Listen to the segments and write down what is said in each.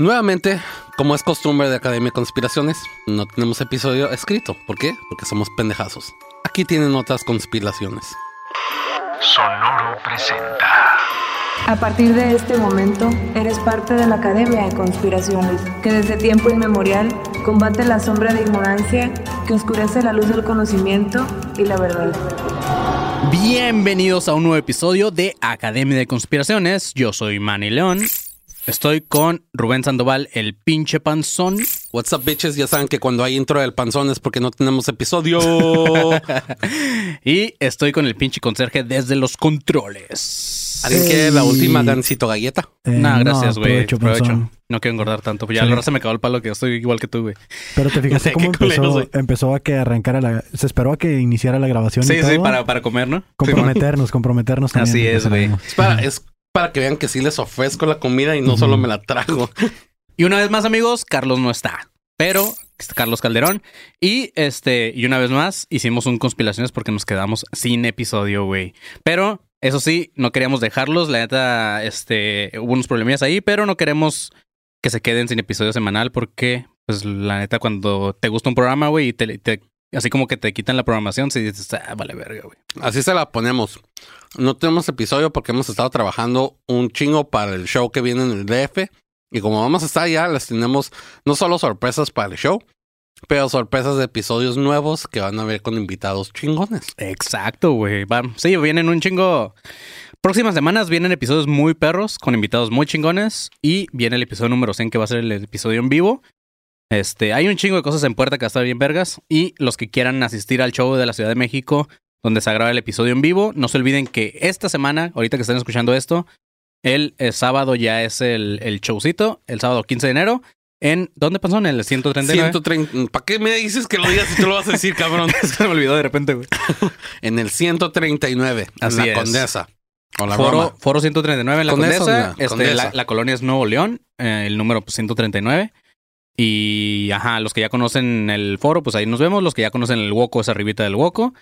Nuevamente, como es costumbre de Academia de Conspiraciones, no tenemos episodio escrito. ¿Por qué? Porque somos pendejazos. Aquí tienen otras conspiraciones. Sonoro presenta. A partir de este momento, eres parte de la Academia de Conspiraciones, que desde tiempo inmemorial combate la sombra de ignorancia que oscurece la luz del conocimiento y la verdad. Bienvenidos a un nuevo episodio de Academia de Conspiraciones. Yo soy Manny León. Estoy con Rubén Sandoval, el pinche panzón. What's up, bitches? Ya saben que cuando hay intro del panzón es porque no tenemos episodio. y estoy con el pinche conserje desde los controles. ¿Alguien quiere la última gancito galleta? Eh, no, gracias, güey. provecho, Provecho. No quiero engordar tanto. Pues ya Sí. la raza me acabó el palo que yo estoy igual que tú, güey. Pero te fijaste cómo empezó, empezó a que arrancara la... Se esperó a que iniciara la grabación Sí, y todo. sí, para, para comer, ¿no? Comprometernos, comprometernos también. Así es, güey. Es para, es para que vean que sí les ofrezco la comida y no solo me la trago. Y una vez más, amigos, Carlos no está. Pero está Carlos Calderón. Y este, y una vez más, hicimos un conspiraciones porque nos quedamos sin episodio, güey. Pero, eso sí, no queríamos dejarlos. La neta, este, hubo unos problemillas ahí, pero no queremos que se queden sin episodio semanal porque, pues, la neta, cuando te gusta un programa, güey, y te, te- así como que te quitan la programación, si dices, ah, vale verga, güey. Así se la ponemos. No tenemos episodio porque hemos estado trabajando un chingo para el show que viene en el DF. Y como vamos a estar allá, les tenemos no solo sorpresas para el show, pero sorpresas de episodios nuevos que van a ver con invitados chingones. Exacto, güey. Sí, vienen un chingo. Próximas semanas vienen episodios muy perros con invitados muy chingones y viene el episodio número 100 que va a ser el episodio en vivo. Este, hay un chingo de cosas en puerta que va a estar bien vergas y los que quieran asistir al show de la Ciudad de México donde se graba el episodio en vivo, no se olviden que esta semana, ahorita que están escuchando esto, el, eh, sábado ya es el, el showcito, el sábado 15 de enero en ¿dónde pasó? En el 139. 130. ¿Para qué me dices que lo digas si tú lo vas a decir, cabrón? Es que me olvidó de repente, güey. En el 139, Así en la es. Condesa. O la Foro, Roma. foro 139 en la Condesa, Condesa. ¿no? Este, Condesa. La, la colonia es Nuevo León, eh, el número pues, 139. Y ajá, los que ya conocen el foro, pues ahí nos vemos. Los que ya conocen el Woco es arribita del Woco.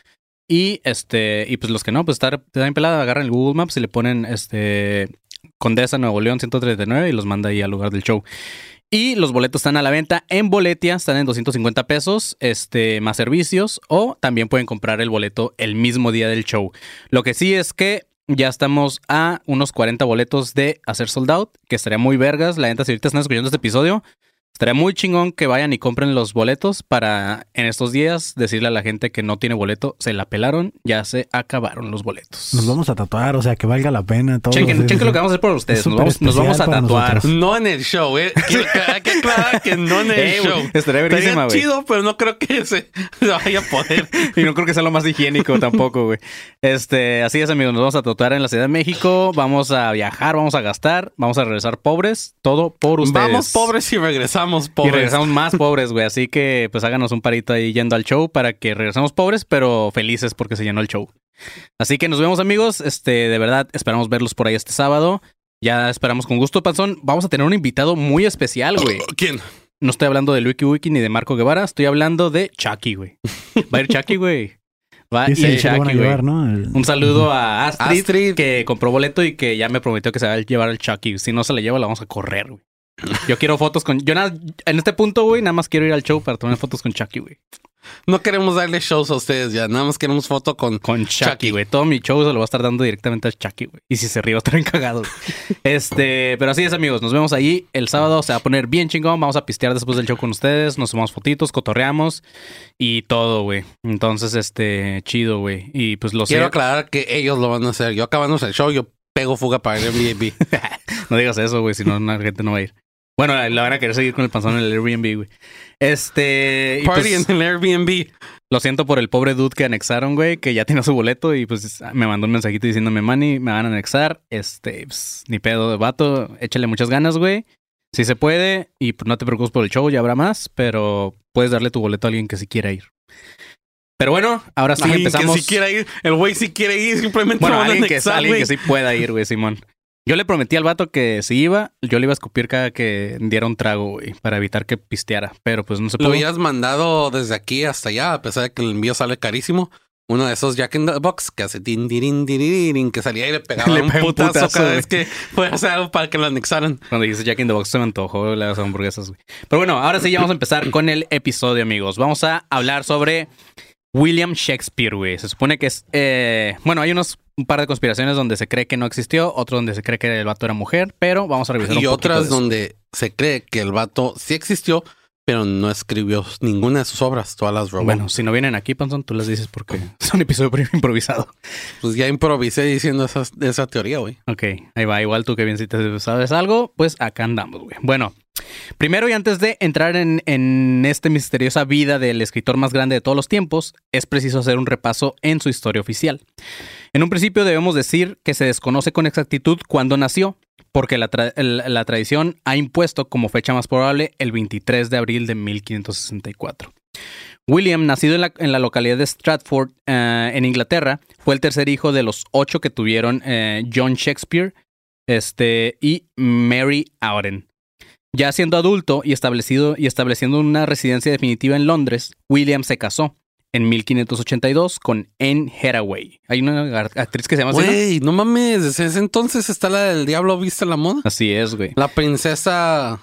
Y este, y pues los que no, pues estar te dan pelada, agarran el Google Maps y le ponen este Condesa Nuevo León 139 y los manda ahí al lugar del show. Y los boletos están a la venta en Boletia, están en 250 pesos, este, más servicios, o también pueden comprar el boleto el mismo día del show. Lo que sí es que ya estamos a unos 40 boletos de hacer sold out, que estaría muy vergas. La neta, si ahorita están escuchando este episodio, estaría muy chingón que vayan y compren los boletos para en estos días decirle a la gente que no tiene boleto, se la pelaron, ya se acabaron los boletos. Nos vamos a tatuar, o sea, que valga la pena todo. Chequen, chequen lo que vamos a hacer por ustedes. Es Nos vamos, nos vamos a para tatuar. nosotros. No en el show, ¿eh? Que- Hay que aclarar que no en el Eh, güey, show. estaría verguísima, Estaría güey. chido, pero no creo que se, se vaya a poder. Y no creo que sea lo más higiénico tampoco, güey. Este, así es, amigos. Nos vamos a tatuar en la Ciudad de México. Vamos a viajar, vamos a gastar, vamos a regresar pobres. Todo por ustedes. Vamos pobres y regresamos Y regresamos más pobres, güey. Así que, pues háganos un parito ahí yendo al show para que regresemos pobres, pero felices porque se llenó el show. Así que nos vemos, amigos. Este, de verdad, esperamos verlos por ahí este sábado. Ya esperamos con gusto, Panzón. Vamos a tener un invitado muy especial, güey. ¿Quién? No estoy hablando de Wiki Wiki ni de Marco Guevara, estoy hablando de Chucky, güey. Va a ir Chucky, güey. Va a ir sí, Chucky, güey. llevar, ¿no? El- Un saludo a Astrid, Astrid. que compró boleto y que ya me prometió que se va a llevar al Chucky. Si no se la lleva, la vamos a correr, güey. Yo quiero fotos con. Yo nada, en este punto, güey, nada más quiero ir al show para tomar fotos con Chucky, güey. No queremos darle shows a ustedes ya. Nada más queremos foto con... Con Chucky, güey. Todo mi show se lo va a estar dando directamente a Chucky, güey. Y si se ríe, va a estar encagado. este, pero así es, amigos. Nos vemos ahí el sábado. Se va a poner bien chingón. Vamos a pistear después del show con ustedes. Nos tomamos fotitos, cotorreamos y todo, güey. Entonces, este, chido, güey. Y pues lo Quiero sé. aclarar que ellos lo van a hacer. Yo acabamos el show, yo pego fuga para el Airbnb. No digas eso, güey, si no, la gente no va a ir. Bueno, la van a querer seguir con el panzón en el Airbnb, güey. Este. y Party pues, en el Airbnb. Lo siento por el pobre dude que anexaron, güey, que ya tenía su boleto y pues me mandó un mensajito diciéndome, Manny, me van a anexar. Este, pues, ni pedo de vato, échale muchas ganas, güey. Si se puede, y pues no te preocupes por el show, ya habrá más, pero puedes darle tu boleto a alguien que sí quiera ir. Pero bueno, ahora sí Alguien empezamos. que si quiere ir. El güey si quiere ir, simplemente Bueno, lo van a alguien, que, anexar, alguien que sí pueda ir, güey, Simón. Yo le prometí al vato que si iba, yo le iba a escupir cada que diera un trago, güey, para evitar que pisteara. Pero pues no se Lo pudo. habías mandado desde aquí hasta allá, a pesar de que el envío sale carísimo. uno de esos Jack in the Box que hace tin, tirin, tiririn, que salía y le pegaba Le un putazo, putazo, cada güey. vez que fue a hacer algo para que lo anexaran. Cuando dices Jack in the Box se me antojó las hamburguesas, güey. Pero bueno, ahora sí ya vamos a empezar con el episodio, amigos. Vamos a hablar sobre William Shakespeare, güey. Se supone que es... eh, bueno, hay unos un par de conspiraciones donde se cree que no existió, otro donde se cree que el vato era mujer, pero vamos a revisar un Y de otras donde se cree que el vato sí existió, pero no escribió ninguna de sus obras, todas las robó. Bueno, si no vienen aquí, Panzón, tú las dices porque es un episodio primero improvisado. Pues ya improvisé diciendo esa, esa teoría, güey. Ok, ahí va. Igual tú que bien si te sabes algo, pues acá andamos, güey. Bueno, primero y antes de entrar en, en esta misteriosa vida del escritor más grande de todos los tiempos, es preciso hacer un repaso en su historia oficial. En un principio debemos decir que se desconoce con exactitud cuándo nació, porque la, tra- tradición ha impuesto como fecha más probable el 23 de abril de 1564. William, nacido en la, en la localidad de Stratford, eh, en Inglaterra, fue el tercer hijo de los ocho que tuvieron eh, John Shakespeare este, y Mary Auden. Ya siendo adulto y, establecido, y estableciendo una residencia definitiva en Londres, William se casó en 1582 con Anne Hathaway. Hay una actriz que se llama. Güey, no mames, desde ese entonces está la del diablo vista la moda. Así es, güey. La princesa.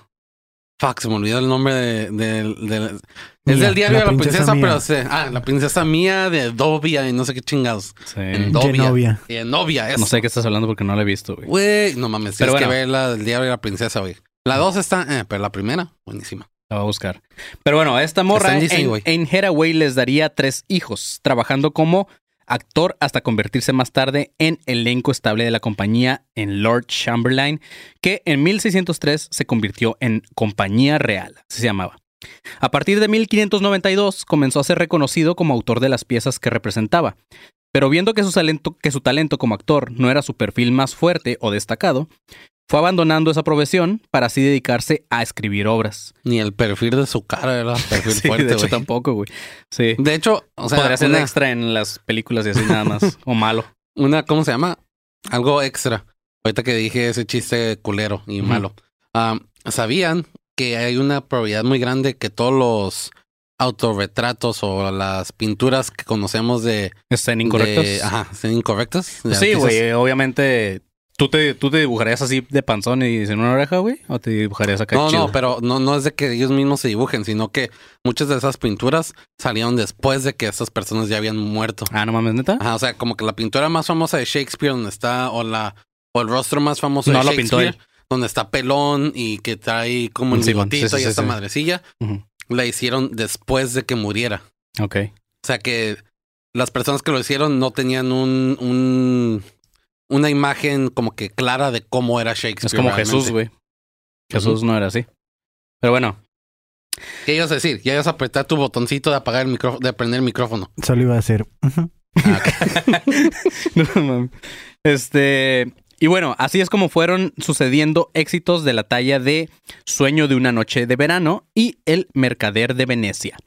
Fuck, se me olvidó el nombre de. de- de- es del diario la de la princesa Mía. pero se- ah, la princesa mía de Dovia y no sé qué chingados. Sí. Endovia. Genovia. Y Novia, eso. No sé de qué estás hablando porque no la he visto, güey. Güey, no mames, Pero tienes que bueno. ver la del diario de la princesa, güey. La dos está, eh, pero la primera, buenísima. La va a buscar. Pero bueno, esta morra, en Disney, en, güey. en Hathaway les daría tres hijos, trabajando como actor hasta convertirse más tarde en elenco estable de la compañía en Lord Chamberlain, que en 1603 se convirtió en Compañía Real, se llamaba. A partir de 1592 comenzó a ser reconocido como autor de las piezas que representaba, pero viendo que su talento, que su talento como actor no era su perfil más fuerte o destacado, fue abandonando esa profesión para así dedicarse a escribir obras. Ni el perfil de su cara era perfil Sí, fuerte, de hecho tampoco, güey. Sí. De hecho, o sea, Podría ser una, extra en las películas y así nada más. o malo. una, ¿cómo se llama? Algo extra. Ahorita que dije ese chiste culero y malo. Ah, ¿Sabían que hay una probabilidad muy grande que todos los autorretratos o las pinturas que conocemos de... Están incorrectos. de- ajá, sean incorrectas? sí, güey. Obviamente. ¿Tú te, ¿Tú te dibujarías así de panzón y sin una oreja, güey? ¿O te dibujarías acá No, chido? no, pero no, no es de que ellos mismos se dibujen, sino que muchas de esas pinturas salieron después de que esas personas ya habían muerto. Ah, no mames, neta. Ajá, o sea, como que la pintura más famosa de Shakespeare, donde está, o la, o el rostro más famoso No de lo pintó Shakespeare, donde está pelón y que trae como el Sí, bigotito sí, sí, y esta madrecilla, la hicieron después de que muriera. Ok. O sea que las personas que lo hicieron no tenían un, un una imagen como que clara de cómo era Shakespeare. Es como realmente. Jesús, güey. Jesús no era así. Pero bueno, ¿Qué ibas a decir? Ya ibas a apretar tu botoncito de apagar el micrófono, de prender el micrófono. Solo iba a ujú. Ah. No mames. Este. Y bueno, así es como fueron sucediendo éxitos de la talla de Sueño de una noche de verano y El Mercader de Venecia.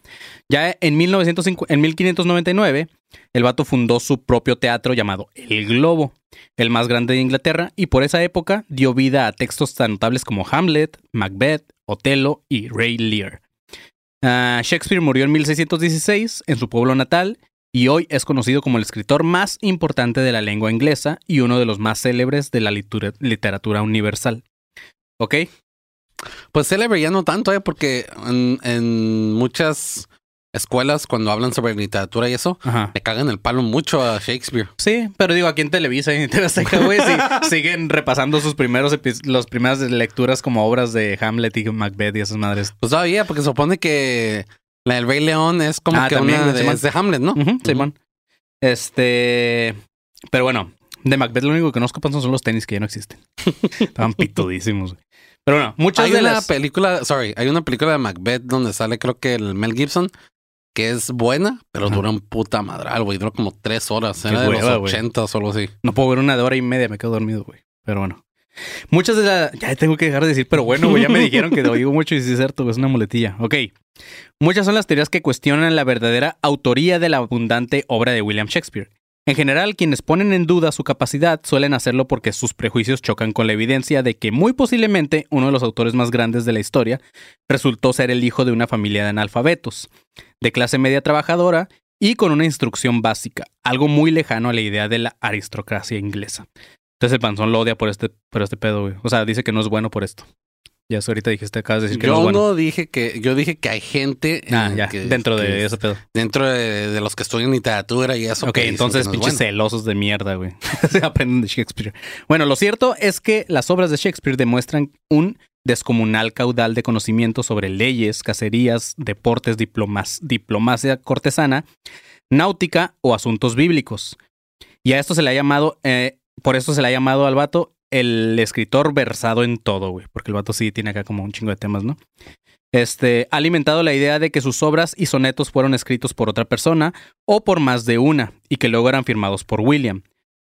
Ya en, 1905 en 1599, el vato fundó su propio teatro llamado El Globo, el más grande de Inglaterra, y por esa época dio vida a textos tan notables como Hamlet, Macbeth, Otelo y Ray Lear. Ah, Shakespeare murió en 1616 en su pueblo natal y hoy es conocido como el escritor más importante de la lengua inglesa y uno de los más célebres de la literatura universal. ¿Ok? Pues célebre ya no tanto, ¿eh? Porque en muchas escuelas, cuando hablan sobre literatura y eso, Ajá. le cagan el palo mucho a Shakespeare. Sí, pero digo, aquí en Televisa y en TV Azteca, güey, sí, siguen repasando sus primeros las primeras lecturas como obras de Hamlet y Macbeth y esas madres. Pues todavía, porque se supone que la del Rey León es como Ah, que también, una de, es de Hamlet, ¿no? Simón. Este. Pero bueno, de Macbeth lo único que conozco Panzón, son los tenis que ya no existen. Estaban pitudísimos, güey. Pero bueno, muchas Hay de una las. película, sorry, hay una película de Macbeth donde sale creo que el Mel Gibson, que es buena, pero Ajá. dura un puta madral, güey. Dura como tres horas. Era de hueva, los. 80 o algo así. No puedo ver una de hora y media, me quedo dormido, güey. Pero bueno. Muchas de las. Ya tengo que dejar de decir, pero bueno, güey, ya me dijeron que lo digo mucho y sí es cierto, güey, es una muletilla. Ok. Muchas son las teorías que cuestionan la verdadera autoría de la abundante obra de William Shakespeare. En general, quienes ponen en duda su capacidad suelen hacerlo porque sus prejuicios chocan con la evidencia de que muy posiblemente uno de los autores más grandes de la historia resultó ser el hijo de una familia de analfabetos, de clase media trabajadora y con una instrucción básica, algo muy lejano a la idea de la aristocracia inglesa. Entonces el panzón lo odia por este, por este pedo, güey. O sea, dice que no es bueno por esto. Ya eso ahorita dijiste, acabas de decir que no Yo es bueno. no dije que, yo dije que hay gente Ah, eh, ya, que- dentro que de es- ese pedo. dentro de, de los que estudian literatura y eso. Ok, que entonces no es pinches bueno. celosos de mierda, güey. Se aprenden de Shakespeare. Bueno, lo cierto es que las obras de Shakespeare demuestran un descomunal caudal de conocimiento sobre leyes, cacerías, deportes, diplomas- diplomacia cortesana, náutica o asuntos bíblicos. Y a esto se le ha llamado, eh, por eso se le ha llamado al vato el escritor versado en todo, güey. Porque el vato sí tiene acá como un chingo de temas, ¿no? Este, ha alimentado la idea de que sus obras y sonetos fueron escritos por otra persona o por más de una, y que luego eran firmados por William.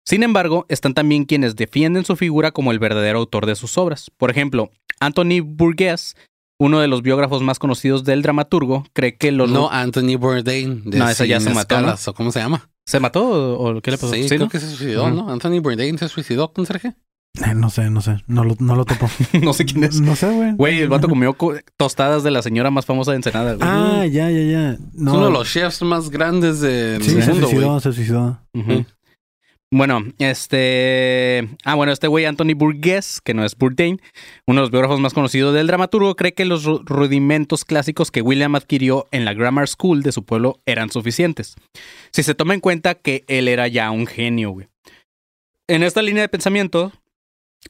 Sin embargo, están también quienes defienden su figura como el verdadero autor de sus obras. Por ejemplo, Anthony Burgess, uno de los biógrafos más conocidos del dramaturgo, cree que los... No, Anthony Bourdain. de No, ese ya se mató, ¿no? Escalas, ¿O cómo se llama? ¿Se mató o, qué le pasó? Sí, ¿Sí, creo no? que se suicidó. ¿no? Anthony Bourdain se suicidó con Sergio. Eh, no sé, no sé. No lo, no lo topo. no sé quién es. No sé, güey. Güey, el vato comió co- tostadas de la señora más famosa de Ensenada, güey. Ah, ya, ya, ya. No. Es uno de los chefs más grandes del Sí, se mundo, güey. suicidó, se suicidó. Bueno, este. Ah, bueno, este güey Anthony Burgess, que no es Bourdain, uno de los biógrafos más conocidos del dramaturgo, cree que los ru- rudimentos clásicos que William adquirió en la Grammar School de su pueblo eran suficientes. Si se toma en cuenta que él era ya un genio, güey. En esta línea de pensamiento,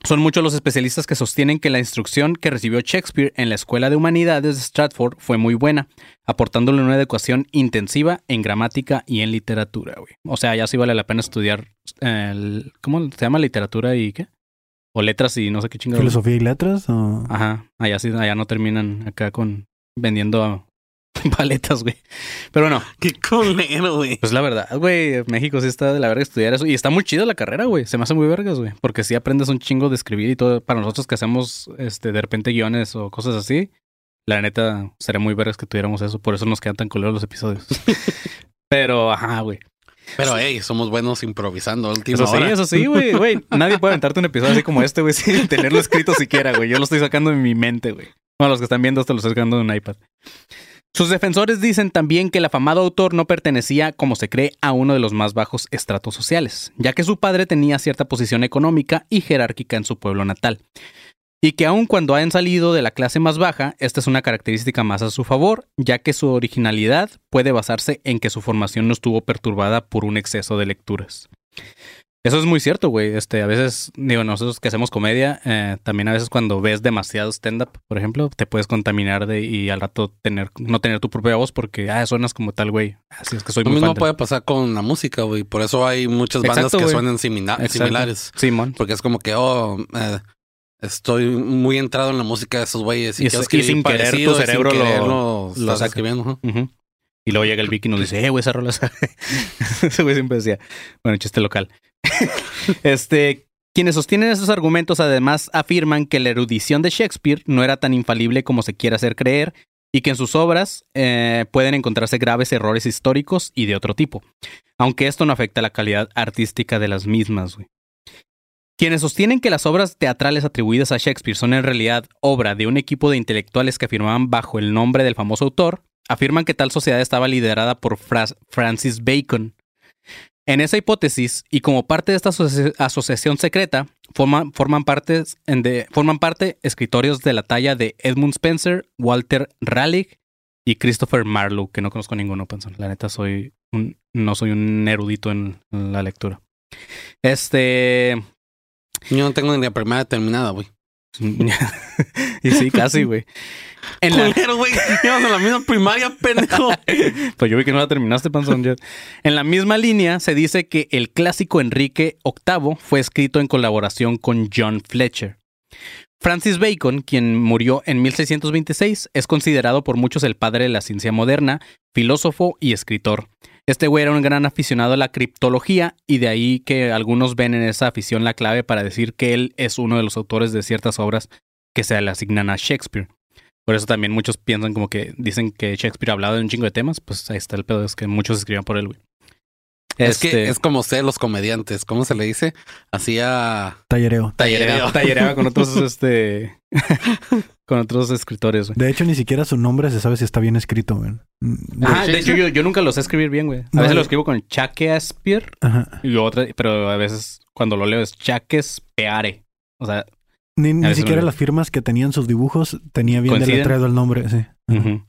son muchos los especialistas que sostienen que la instrucción que recibió Shakespeare en la Escuela de Humanidades de Stratford fue muy buena, aportándole una educación intensiva en gramática y en literatura, güey. O sea, ya sí vale la pena estudiar el, ¿cómo se llama? Literatura y qué? O letras y no sé qué chingado. ¿Filosofía y letras? O... Ajá, allá sí, allá no terminan acá con vendiendo paletas, güey. Pero bueno, Qué colero, güey. pues la verdad, güey, México sí está de la verga estudiar eso. Y está muy chido la carrera, güey. Se me hace muy vergas, güey. Porque sí aprendes un chingo de escribir y todo. Para nosotros que hacemos, este, de repente guiones o cosas así, la neta, sería muy vergas que tuviéramos eso. Por eso nos quedan tan culeros los episodios. Pero, ajá, güey. Pero, hey, somos buenos improvisando última Eso sí, hora. eso sí, güey, güey. Nadie puede aventarte un episodio así como este, güey, sin tenerlo escrito siquiera, güey. Yo lo estoy sacando de mi mente, güey. Bueno, los que están viendo esto lo estoy sacando de un iPad. Sus defensores dicen también que el afamado autor no pertenecía, como se cree, a uno de los más bajos estratos sociales, ya que su padre tenía cierta posición económica y jerárquica en su pueblo natal. Y que aun cuando hayan salido de la clase más baja, esta es una característica más a su favor, ya que su originalidad puede basarse en que su formación no estuvo perturbada por un exceso de lecturas. Eso es muy cierto, güey. Este, a veces, digo, nosotros que hacemos comedia, eh, también a veces cuando ves demasiado stand-up, por ejemplo, te puedes contaminar de y al rato tener, no tener tu propia voz porque, ah, suenas como tal, güey. Así es que soy Lo muy mismo fan de- puede pasar con la música, güey. Por eso hay muchas bandas Exacto, que suenan simila- Exacto. similares. Simón. Porque es como que, oh, eh, estoy muy entrado en la música de esos güeyes. Y y escribir sin querer tu y sin cerebro lo- lo lo saca. Y luego llega el Vicky y nos dice, eh, güey, esa rola sabe". Ese güey siempre decía, bueno, chiste local. este, quienes sostienen esos argumentos además afirman que la erudición de Shakespeare no era tan infalible como se quiere hacer creer y que en sus obras eh, pueden encontrarse graves errores históricos y de otro tipo, aunque esto no afecta la calidad artística de las mismas. güey. Quienes sostienen que las obras teatrales atribuidas a Shakespeare son en realidad obra de un equipo de intelectuales que afirmaban bajo el nombre del famoso autor, afirman que tal sociedad estaba liderada por Fra- Francis Bacon. En esa hipótesis, y como parte de esta asoci- asociación secreta, forman, forman, forman parte escritorios de la talla de Edmund Spencer, Walter Raleigh y Christopher Marlowe, que no conozco ninguno, Panzón. La neta, soy un, no soy un erudito en la lectura. Este. Yo no tengo ni la primera terminada, güey. y sí, casi, güey. En la, Culero, güey. Llevas en la misma primaria, pendejo. Pues yo vi que no la terminaste, Panzón. En la misma línea se dice que el clásico Enrique VIII fue escrito en colaboración con John Fletcher. Francis Bacon, quien murió en 1626, es considerado por muchos el padre de la ciencia moderna, filósofo y escritor. Este güey era un gran aficionado a la criptología y de ahí que algunos ven en esa afición la clave para decir que él es uno de los autores de ciertas obras que se le asignan a Shakespeare. Por eso también muchos piensan como que dicen que Shakespeare ha hablado de un chingo de temas, pues ahí está el pedo, es que muchos escriban por él, güey. Es que Este, es como ser los comediantes. ¿Cómo se le dice? Hacía Tallereo. tallereo. tallereaba, tallereaba con otros, este... con otros escritores, güey. De hecho, ni siquiera su nombre se sabe si está bien escrito, güey. Ah, de hecho, yo, yo nunca lo sé escribir bien, güey. A No, veces lo escribo con Shakespeare Ajá. y otra, pero a veces cuando lo leo es Shakespeare. O sea, Ni, ni siquiera no- las firmas que tenían sus dibujos tenía bien deletreado el nombre, sí. Ajá. Ujú.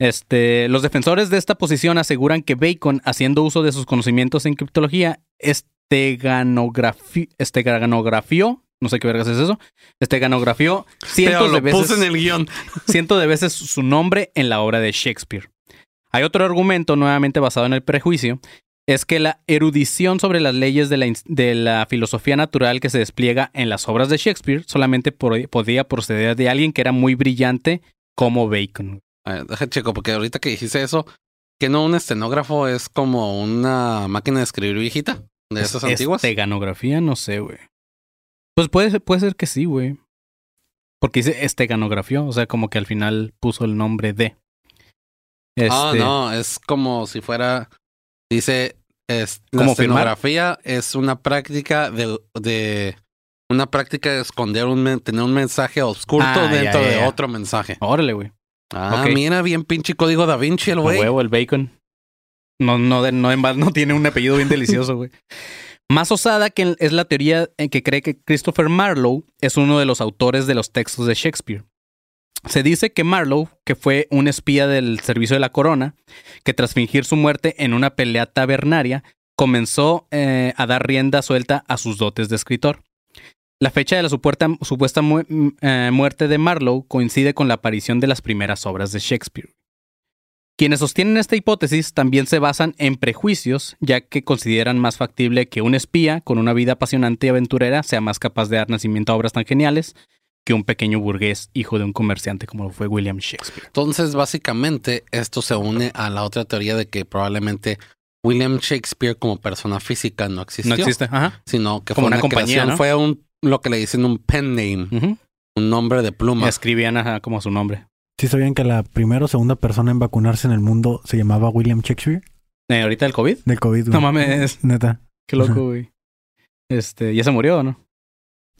Este, los defensores de esta posición aseguran que Bacon, haciendo uso de sus conocimientos en criptología, esteganografi- esteganografió, no sé qué vergas es eso, esteganografió Pero cientos de lo puse veces, en el guion. cientos de veces su nombre en la obra de Shakespeare. Hay otro argumento nuevamente basado en el prejuicio, es que la erudición sobre las leyes de la, de la filosofía natural que se despliega en las obras de Shakespeare solamente por- podía proceder de alguien que era muy brillante como Bacon. Checo, porque ahorita que dijiste eso, que no un estenógrafo es como una máquina de escribir viejita, de esas antiguas. Esteganografía, no sé, güey. Pues puede, ser- puede ser que sí, güey. Porque dice esteganografía, o sea, como que al final puso el nombre de. Ah, Este, no, es como si fuera, dice, es, la estenografía es una práctica de, de una práctica de esconder un, tener un mensaje oscuro Ah, ya, dentro ya, de otro mensaje. Órale, güey. Ah, Ok. mira, bien pinche código da Vinci el güey. huevo, el bacon. No, no, no, en va- no tiene un apellido bien delicioso, güey. Más osada que es la teoría en que cree que Christopher Marlowe es uno de los autores de los textos de Shakespeare. Se dice que Marlowe, que fue un espía del servicio de la corona, que tras fingir su muerte en una pelea tabernaria, comenzó eh, a dar rienda suelta a sus dotes de escritor. La fecha de la supuesta, eh, muerte de Marlowe coincide con la aparición de las primeras obras de Shakespeare. Quienes sostienen esta hipótesis también se basan en prejuicios, ya que consideran más factible que un espía con una vida apasionante y aventurera sea más capaz de dar nacimiento a obras tan geniales que un pequeño burgués hijo de un comerciante como lo fue William Shakespeare. Entonces, básicamente, esto se une a la otra teoría de que probablemente William Shakespeare como persona física no existió, No existe, ajá. sino que Como fue una una, compañía, creación, ¿no? fue un lo que le dicen un pen name, un nombre de pluma. Escribían ajá, como su nombre. ¿Sí sabían que la primera o segunda persona en vacunarse en el mundo se llamaba William Shakespeare? Eh, ¿Ahorita el COVID? Del COVID, güey. No mames, Neta. qué loco, güey. Este, ¿ya se murió o no?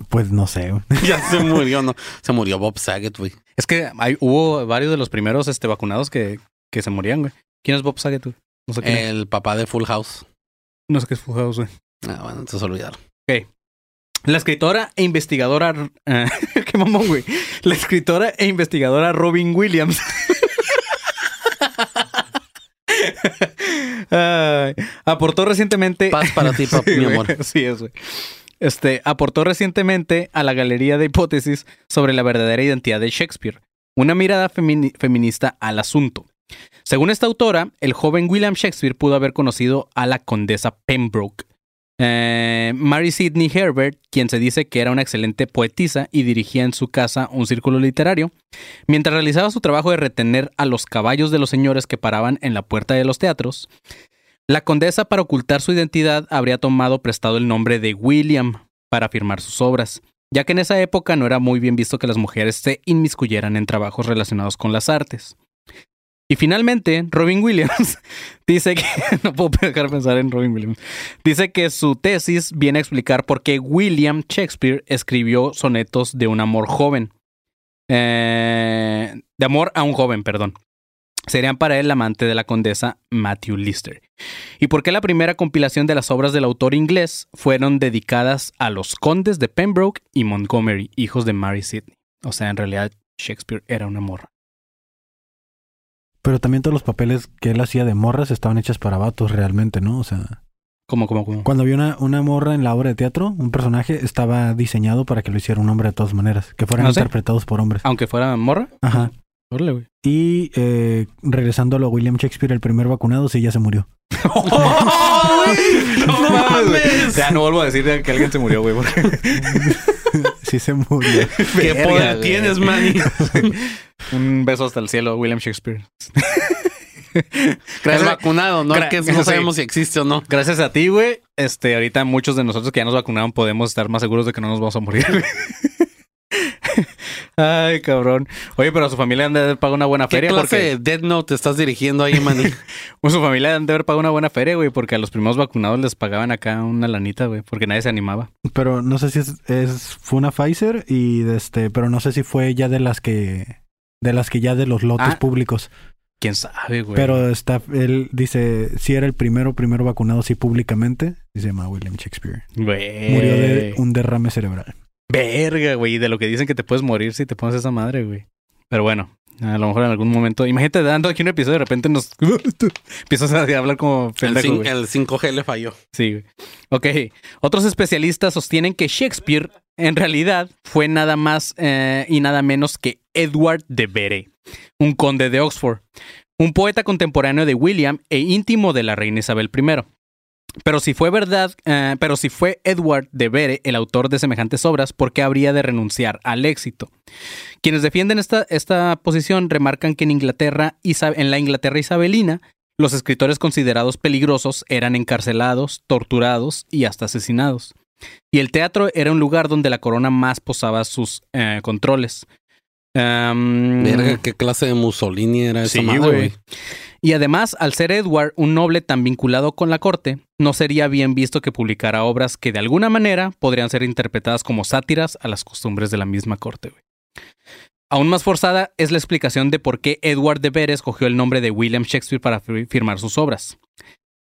Pues no sé, güey. ya se murió, ¿no? Se murió Bob Saget, güey. Es que hay, hubo varios de los primeros este, vacunados que, que se morían, güey. ¿Quién es Bob Saget, güey? No sé quién es. El papá de Full House. No sé qué es Full House, güey. Ah, bueno, entonces olvidaron. La escritora e investigadora. eh, ¿Qué mamón, güey? La escritora e investigadora Robin Williams. Aportó recientemente. Paz para ti, papi, Sí, mi güey, amor. Así es, güey. Este, aportó recientemente a la galería de hipótesis sobre la verdadera identidad de Shakespeare, una mirada femini- feminista al asunto. Según esta autora, el joven William Shakespeare pudo haber conocido a la condesa Pembroke, eh, Mary Sidney Herbert, quien se dice que era una excelente poetisa y dirigía en su casa un círculo literario, mientras realizaba su trabajo de retener a los caballos de los señores que paraban en la puerta de los teatros. La condesa, para ocultar su identidad, habría tomado prestado el nombre de William para firmar sus obras, ya que en esa época no era muy bien visto que las mujeres se inmiscuyeran en trabajos relacionados con las artes. Y finalmente, Robin Williams dice que. no puedo dejar de pensar en Robin Williams. Dice que su tesis viene a explicar por qué William Shakespeare escribió sonetos de un amor joven. Eh, de amor a un joven, perdón. Serían para él el amante de la condesa Matthew Lister. Y por qué la primera compilación de las obras del autor inglés fueron dedicadas a los condes de Pembroke y Montgomery, hijos de Mary Sidney. O sea, en realidad Shakespeare era una morra. Pero también todos los papeles que él hacía de morras estaban hechas para vatos realmente, ¿no? O sea, ¿Cómo, cómo, cómo? cuando había una, una morra en la obra de teatro, un personaje estaba diseñado para que lo hiciera un hombre de todas maneras, que fueran ¿Ah, interpretados por hombres. Aunque fuera morra. Ajá. Órale, güey. Y eh, regresando a lo William Shakespeare, el primer vacunado, sí, ya se murió. ¡No mames! Ya no vuelvo a decir que alguien se murió, güey. porque- sí se murió. ¿Qué Verga, poder güey. tienes, Manny? Un beso hasta el cielo, William Shakespeare. El gracias, vacunado, ¿no? Que no sí. sabemos si existe o no. gracias a ti, güey. Este, ahorita muchos de nosotros que ya nos vacunaron podemos estar más seguros de que no nos vamos a morir. Ay, cabrón. Oye, pero su familia han de haber pagado una buena ¿Qué feria clase porque de Dead Note te estás dirigiendo ahí, Manny? pues, su familia han de haber pagado una buena feria, güey, porque a los primeros vacunados les pagaban acá una lanita, güey, porque nadie se animaba. Pero no sé si es, es- fue una Pfizer y de este, pero no sé si fue ya de las que de las que ya de los lotes Ah, públicos. ¿Quién sabe, güey? Pero está él dice si era el primero primero vacunado sí públicamente, y se llama William Shakespeare. Güey. Murió de un derrame cerebral. Verga, güey. De lo que dicen que te puedes morir si te pones esa madre, güey. Pero bueno, a lo mejor en algún momento. Imagínate dando aquí un episodio de repente nos. Empiezas a hablar como el, pendejo, el 5G le falló. Sí, güey. Ok. Otros especialistas sostienen que Shakespeare en realidad fue nada más eh, y nada menos que Edward de Vere, un conde de Oxford, un poeta contemporáneo de William e íntimo de la reina Isabel I. Pero si fue verdad, eh, pero si fue Edward de Vere el autor de semejantes obras, ¿por qué habría de renunciar al éxito? Quienes defienden esta, esta posición remarcan que en Inglaterra, en la Inglaterra isabelina, los escritores considerados peligrosos eran encarcelados, torturados y hasta asesinados. Y el teatro era un lugar donde la corona más posaba sus eh, controles. Verga, qué clase de Mussolini era esa Sí, madre, güey. Y además, al ser Edward un noble tan vinculado con la corte, no sería bien visto que publicara obras que de alguna manera podrían ser interpretadas como sátiras a las costumbres de la misma corte. Aún más forzada es la explicación de por qué Edward de Vere escogió el nombre de William Shakespeare para fi- firmar sus obras.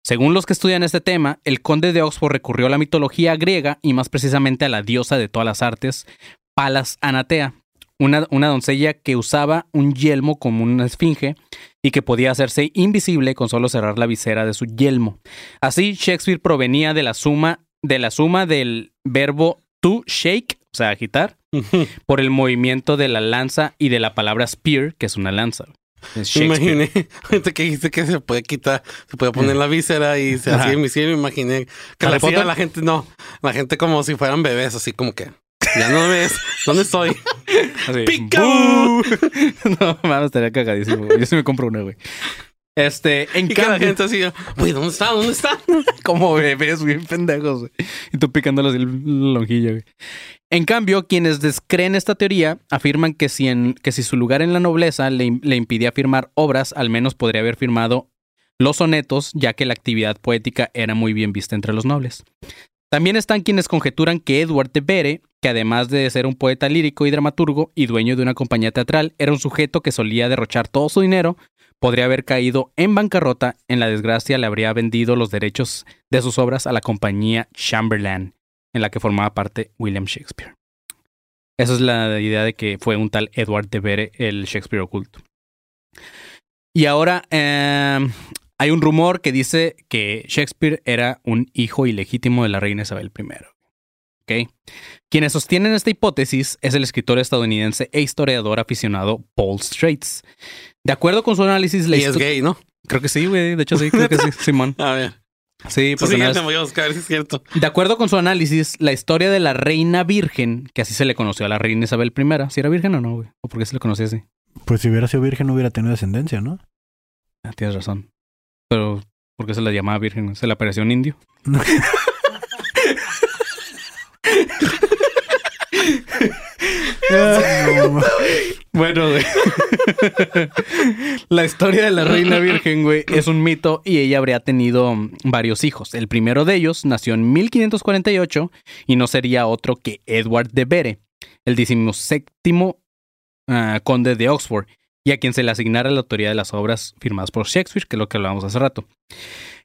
Según los que estudian este tema, el conde de Oxford recurrió a la mitología griega y más precisamente a la diosa de todas las artes, Palas Anatea, una doncella que usaba un yelmo como una esfinge y que podía hacerse invisible con solo cerrar la visera de su yelmo. Así, Shakespeare provenía de la suma, de la suma del verbo to shake, o sea, agitar, por el movimiento de la lanza y de la palabra spear, que es una lanza. Me imaginé, ahorita que dijiste que se puede quitar, se puede poner la víscera y se hacía invisible, me imaginé que ¿Harry le hacía a la gente, no, la gente como si fueran bebés, así como que, ya no ves, ¿dónde estoy? Así, no, mames, estaría cagadísimo. güey. Yo sí me compro una, güey. Este, en Y la cambio, gente así, güey, ¿dónde está? ¿Dónde está? como bebés, bien pendejos, güey. Y tú picándolos el lonjillo, güey. En cambio, quienes descreen esta teoría afirman que si, en, que si su lugar en la nobleza le, le impidía firmar obras, al menos podría haber firmado los sonetos, ya que la actividad poética era muy bien vista entre los nobles. También están quienes conjeturan que Edward de Vere, que además de ser un poeta lírico y dramaturgo y dueño de una compañía teatral, era un sujeto que solía derrochar todo su dinero, podría haber caído en bancarrota, en la desgracia le habría vendido los derechos de sus obras a la compañía Chamberlain, en la que formaba parte William Shakespeare. Esa es la idea de que fue un tal Edward de Vere el Shakespeare oculto. Y ahora eh, hay un rumor que dice que Shakespeare era un hijo ilegítimo de la reina Isabel I. ¿Ok? Quienes sostienen esta hipótesis es el escritor estadounidense e historiador aficionado Paul Straits. De acuerdo con su análisis, la Y es gay, ¿no? Creo que sí, güey. De hecho, sí, creo que sí, Simón. A ver, Sí, voy a buscar si es cierto. de acuerdo con su análisis, la historia de la reina virgen, que así se le conoció a la reina Isabel I, si era virgen o no, güey, o por qué se le conocía así. Pues si hubiera sido virgen no hubiera tenido descendencia, ¿no? Ah, tienes razón. Pero, ¿por qué se la llamaba virgen? ¿Se le apareció un indio? Bueno, la historia de la reina virgen, güey, es un mito y ella habría tenido varios hijos. El primero de ellos nació en 1548 y no sería otro que Edward de Vere, el decimoséptimo ah, conde de Oxford, y a quien se le asignara la autoría de las obras firmadas por Shakespeare, que es lo que hablábamos hace rato.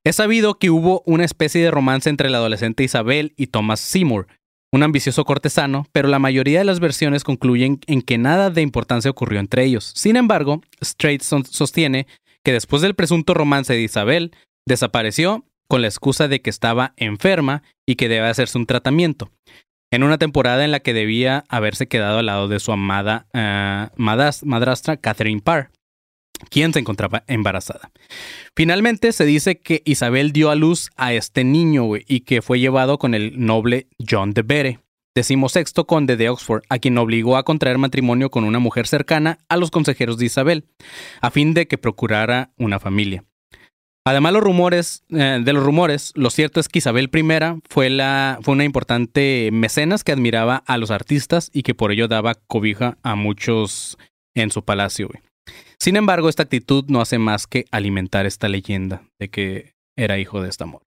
Es sabido que hubo una especie de romance entre la adolescente Isabel y Thomas Seymour, un ambicioso cortesano, pero la mayoría de las versiones concluyen en que nada de importancia ocurrió entre ellos. Sin embargo, Strait sostiene que después del presunto romance de Isabel, desapareció con la excusa de que estaba enferma y que debe hacerse un tratamiento. En una temporada en la que debía haberse quedado al lado de su amada madas- madrastra Catherine Parr, quien se encontraba embarazada. Finalmente se dice que Isabel dio a luz a este niño y que fue llevado con el noble John de Vere, decimosexto conde de Oxford, a quien obligó a contraer matrimonio con una mujer cercana a los consejeros de Isabel, a fin de que procurara una familia. Además, los rumores, eh, de los rumores, lo cierto es que Isabel I fue, la, fue una importante mecenas que admiraba a los artistas y que por ello daba cobija a muchos en su palacio. Sin embargo, esta actitud no hace más que alimentar esta leyenda de que era hijo de esta amor.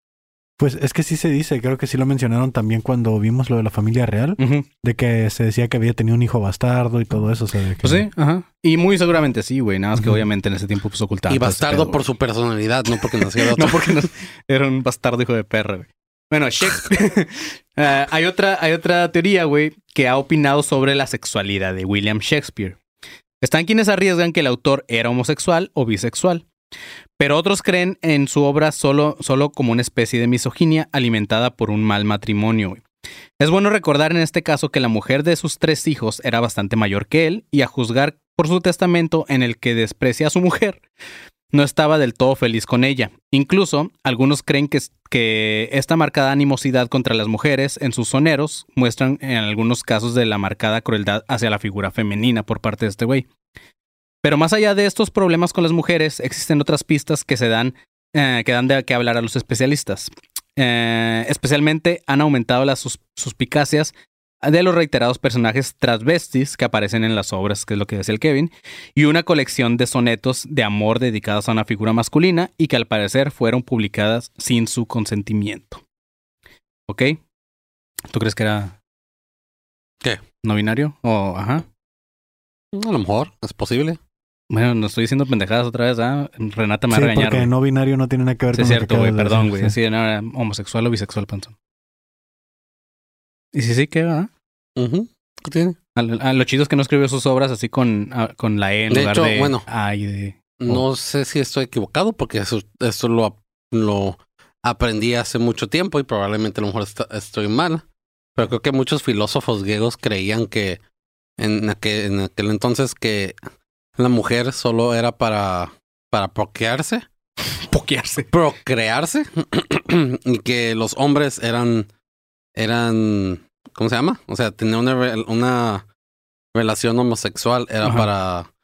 Pues es que sí se dice, creo que sí lo mencionaron también cuando vimos lo de la familia real, de que se decía que había tenido un hijo bastardo y todo eso. O sea, de que- Pues sí, ajá. Y muy seguramente sí, güey. Nada más que obviamente en ese tiempo pues ocultaban. y bastardo pedo, por su personalidad, no porque nació de otro. No, porque no- era un bastardo hijo de perra, güey. Bueno, Shakespeare. Eh, hay, otra, hay otra teoría, güey, que ha opinado sobre la sexualidad de William Shakespeare. Están quienes arriesgan que el autor era homosexual o bisexual. Pero otros creen en su obra solo, solo como una especie de misoginia alimentada por un mal matrimonio. Es bueno recordar en este caso que la mujer de sus tres hijos era bastante mayor que él y a juzgar por su testamento en el que desprecia a su mujer, no estaba del todo feliz con ella. Incluso, algunos creen que, que esta marcada animosidad contra las mujeres en sus soneros muestran en algunos casos de la marcada crueldad hacia la figura femenina por parte de este güey. Pero más allá de estos problemas con las mujeres, existen otras pistas que se dan, eh, que dan de qué hablar a los especialistas. Eh, especialmente han aumentado las sus- suspicacias de los reiterados personajes transvestis que aparecen en las obras, que es lo que decía el Kevin, y una colección de sonetos de amor dedicados a una figura masculina y que al parecer fueron publicadas sin su consentimiento. ¿Ok? ¿Tú crees que era... ¿Qué? ¿No binario? O, ajá. A lo mejor, es posible. Bueno, no estoy diciendo pendejadas otra vez, ¿ah? Renata me va Sí, a regañar. porque no binario no tiene nada que ver Sí, es con que cierto, güey, perdón, güey. sí. Sí, no, era homosexual o bisexual, panzón. Y sí, sí, ¿qué va? ¿Qué tiene? A, a lo chido es que no escribió sus obras así con, a- con la E en De lugar hecho, de bueno. A y de... No sé si estoy equivocado porque eso, eso lo, lo aprendí hace mucho tiempo y probablemente a lo mejor está- estoy mal. Pero creo que muchos filósofos griegos creían que en aquel, en aquel entonces que la mujer solo era para, para procrearse, Pokearse. procrearse y que los hombres eran, eran, ¿cómo se llama? O sea, tener una, una relación homosexual era Ajá. para,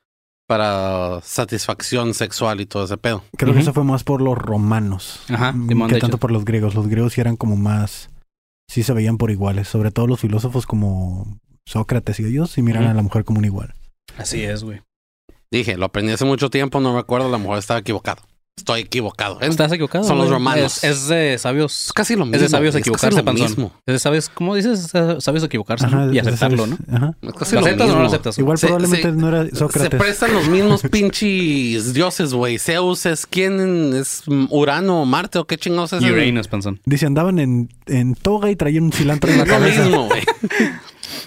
para satisfacción sexual y todo ese pedo. Creo que eso fue más por los romanos. Ajá, mm, que tanto por los griegos. Los griegos sí eran como más... Sí se veían por iguales. Sobre todo los filósofos como Sócrates y ellos sí miran a la mujer como un igual. Así es, güey. Dije, lo aprendí hace mucho tiempo, no me acuerdo, a lo mejor estaba equivocado. Estoy equivocado. ¿eh? Estás equivocado. Son los romanos. Es, es de sabios. Es casi lo mismo. Es de sabios es casi equivocarse, lo panzón. mismo. Es de sabios, ¿cómo dices? Sabios equivocarse y aceptarlo, ¿no? Ajá. Es casi ¿Lo lo aceptas o no lo aceptas? Igual Se- probablemente se- no era Se Sócrates. prestan los mismos pinches dioses, güey. Zeus es quién es Urano, Marte o qué chingados es. Uranus, panzón. Dice, andaban en, en toga y traían un cilantro en la Es lo cabeza. mismo, güey.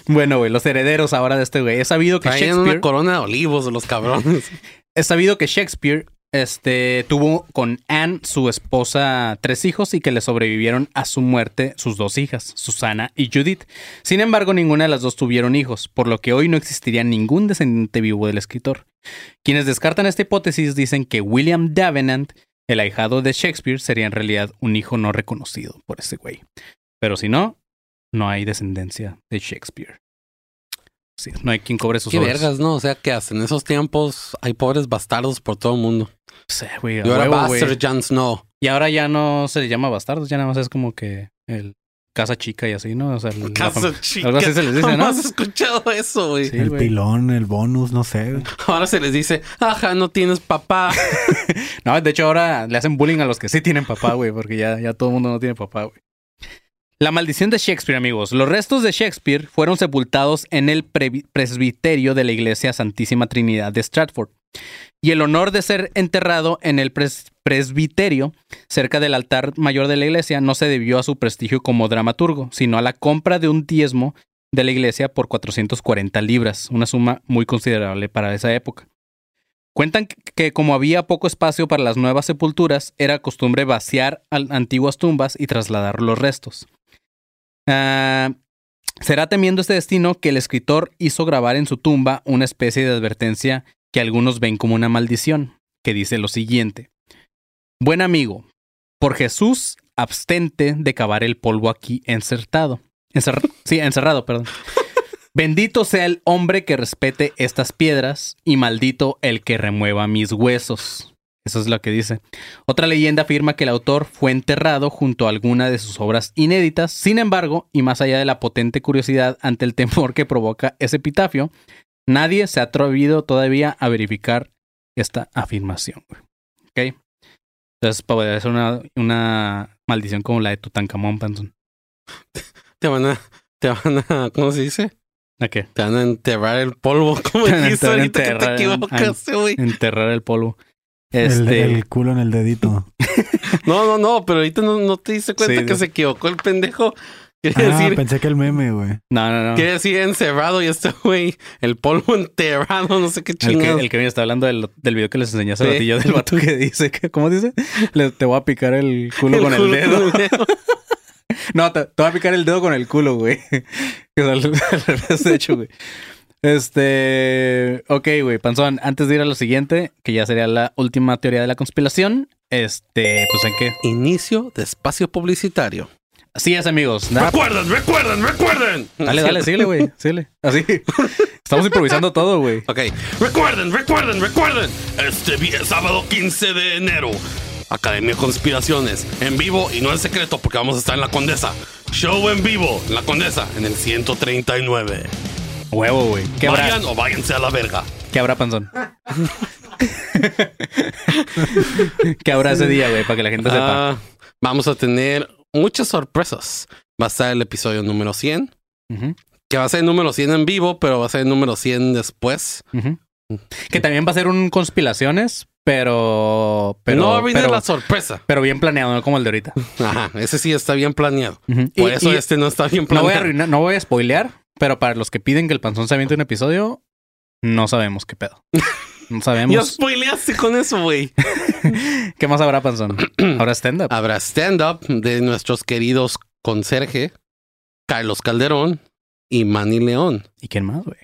Bueno, güey, los herederos ahora de este güey. Es sabido que Traían Shakespeare... una corona de olivos, los cabrones. Es sabido que Shakespeare este, tuvo con Anne, su esposa, tres hijos y que le sobrevivieron a su muerte sus dos hijas, Susana y Judith. Sin embargo, ninguna de las dos tuvieron hijos, por lo que hoy no existiría ningún descendiente vivo del escritor. Quienes descartan esta hipótesis dicen que William Davenant, el ahijado de Shakespeare, sería en realidad un hijo no reconocido por ese güey. Pero si no, no hay descendencia de Shakespeare. Sí, no hay quien cobre sus Qué obras. vergas, ¿no? O sea, que hasta en esos tiempos hay pobres bastardos por todo el mundo. Sí, güey, a Yo era huevo, güey. Bastard Jon Snow. Y ahora ya no se le llama bastardos, ya nada más es como que el casa chica y así, ¿no? O sea, el- Casa chica. algo así se les dice, ¿no? He escuchado eso, güey. Sí, el pilón, el bonus, no sé. Ahora se les dice, ajá, no tienes papá. No, de hecho ahora le hacen bullying a los que sí tienen papá, güey, porque ya, ya todo el mundo no tiene papá, güey. La maldición de Shakespeare, amigos. Los restos de Shakespeare fueron sepultados en el presbiterio de la iglesia Santísima Trinidad de Stratford. Y el honor de ser enterrado en el pres- presbiterio, cerca del altar mayor de la iglesia, no se debió a su prestigio como dramaturgo, sino a la compra de un diezmo de la iglesia por 440 libras, una suma muy considerable para esa época. Cuentan que como había poco espacio para las nuevas sepulturas, era costumbre vaciar antiguas tumbas y trasladar los restos. Ah, será temiendo este destino que el escritor hizo grabar en su tumba una especie de advertencia que algunos ven como una maldición, que dice lo siguiente. Buen amigo, por Jesús, abstente de cavar el polvo aquí encerrado. Encerra- sí, encerrado, perdón. Bendito sea el hombre que respete estas piedras y maldito el que remueva mis huesos. Eso es lo que dice. Otra leyenda afirma que el autor fue enterrado junto a alguna de sus obras inéditas. Sin embargo, y más allá de la potente curiosidad ante el temor que provoca ese epitafio, nadie se ha atrevido todavía a verificar esta afirmación. güey. ¿Ok? Entonces, podría ser una, una maldición como la de Tutankamón, Panzón. Te van a, te van a, ¿cómo se dice? ¿A qué? Te van a enterrar el polvo, como dijiste ahorita que te equivocaste, güey. Enterrar el polvo. El, Este, el culo en el dedito. No, no, no, pero ahorita no, no te diste cuenta Sí, que no. se equivocó el pendejo. Quiere Ah, decir, pensé que el meme, güey. No, no, no. quiere decir encerrado y este güey, el polvo enterrado, no sé qué El que, chingado. el que me está hablando del, del video que les enseñé hace Sí. ratillo del vato que dice que, ¿cómo dice? Le- te voy a picar el culo con el culo dedo. con el dedo. No, te, te voy a picar el dedo con el culo, güey. Que es al, al revés, de hecho, güey. Este. Ok, güey, Panzón. Antes de ir a lo siguiente, que ya sería la última teoría de la conspiración. Este, pues en qué. Inicio de espacio publicitario. Así es, amigos. Nada- Recuerden, recuerden, recuerden. Dale, dale, síguele, güey. Síguele. Así. Estamos improvisando todo, güey. Ok, recuerden, recuerden, recuerden. Este vi- sábado 15 de enero. Academia de Conspiraciones, en vivo y no en secreto porque vamos a estar en la Condesa. Show en vivo en la Condesa, en el 139. Huevo, güey. ¿Qué habrá, Vayan o váyanse a la verga. ¿Qué habrá, Panzón? ¿Qué habrá ese día, güey? Para que la gente sepa. Ah, vamos a tener muchas sorpresas. Va a estar el episodio número 100, Ujú, que va a ser el número 100 en vivo, pero va a ser el número 100 después. Que también va a ser un conspiraciones, pero. pero no olviden pero, la sorpresa. pero bien planeado, no como el de ahorita. Ajá, ese sí está bien planeado. Por Y- eso y este no está bien no planeado. voy a arruinar, no voy a spoilear, pero para los que piden que el panzón se aviente un episodio, no sabemos qué pedo. No sabemos. spoileaste con eso, güey. ¿Qué más habrá, panzón? Habrá stand-up. Habrá stand-up de nuestros queridos conserje, Carlos Calderón y Manny León. ¿Y quién más, güey?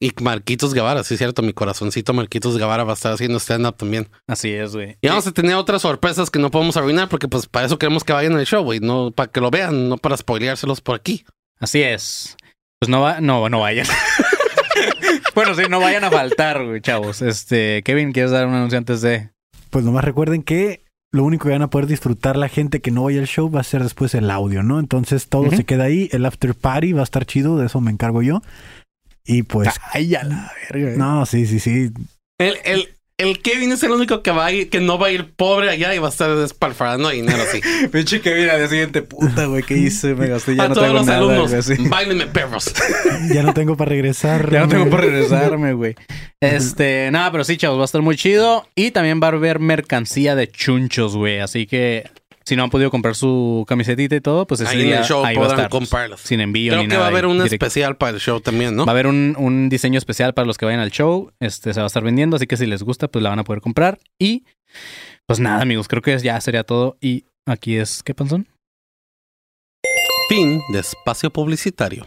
Y Marquitos Guevara, sí es cierto, mi corazoncito Marquitos Guevara va a estar haciendo stand-up también. Así es, güey. Y vamos a tener otras sorpresas que no podemos arruinar porque pues para eso queremos que vayan al show, güey. No para que lo vean, no para spoileárselos por aquí. Así es. Pues no va, no, no vayan. bueno, sí, no vayan a faltar, güey, chavos. Este, Kevin, ¿quieres dar un anuncio antes de? Pues nomás recuerden que lo único que van a poder disfrutar la gente que no vaya al show va a ser después el audio, ¿no? Entonces todo se queda ahí. El after party va a estar chido, de eso me encargo yo. Y pues, Ay, a la verga. no, sí, sí, sí. El, el, el Kevin es el único que va a ir, que no va a ir pobre allá y va a estar despalfarrando dinero así. Pinche Kevin, al día siguiente, puta, güey, ¿qué hice? Me gasté, ya a no todos tengo los nada, alumnos, güey, así. báilenme perros. Ya no tengo para regresar. Ya no tengo por regresarme, güey. Este, nada, pero sí, chavos, va a estar muy chido. Y también va a haber mercancía de chunchos, güey. Así que si no han podido comprar su camisetita y todo, pues ese Ahí en el show ahí va a podrán estar. pues, comprarlas. Sin envío Creo ni que nada. va a haber un directo. especial para el show también, ¿no? Va a haber un, un diseño especial para los que vayan al show. Este se va a estar vendiendo, así que si les gusta, pues la van a poder comprar. Y pues nada, amigos, creo que ya sería todo. Y aquí es, ¿qué panzón? Fin de espacio publicitario.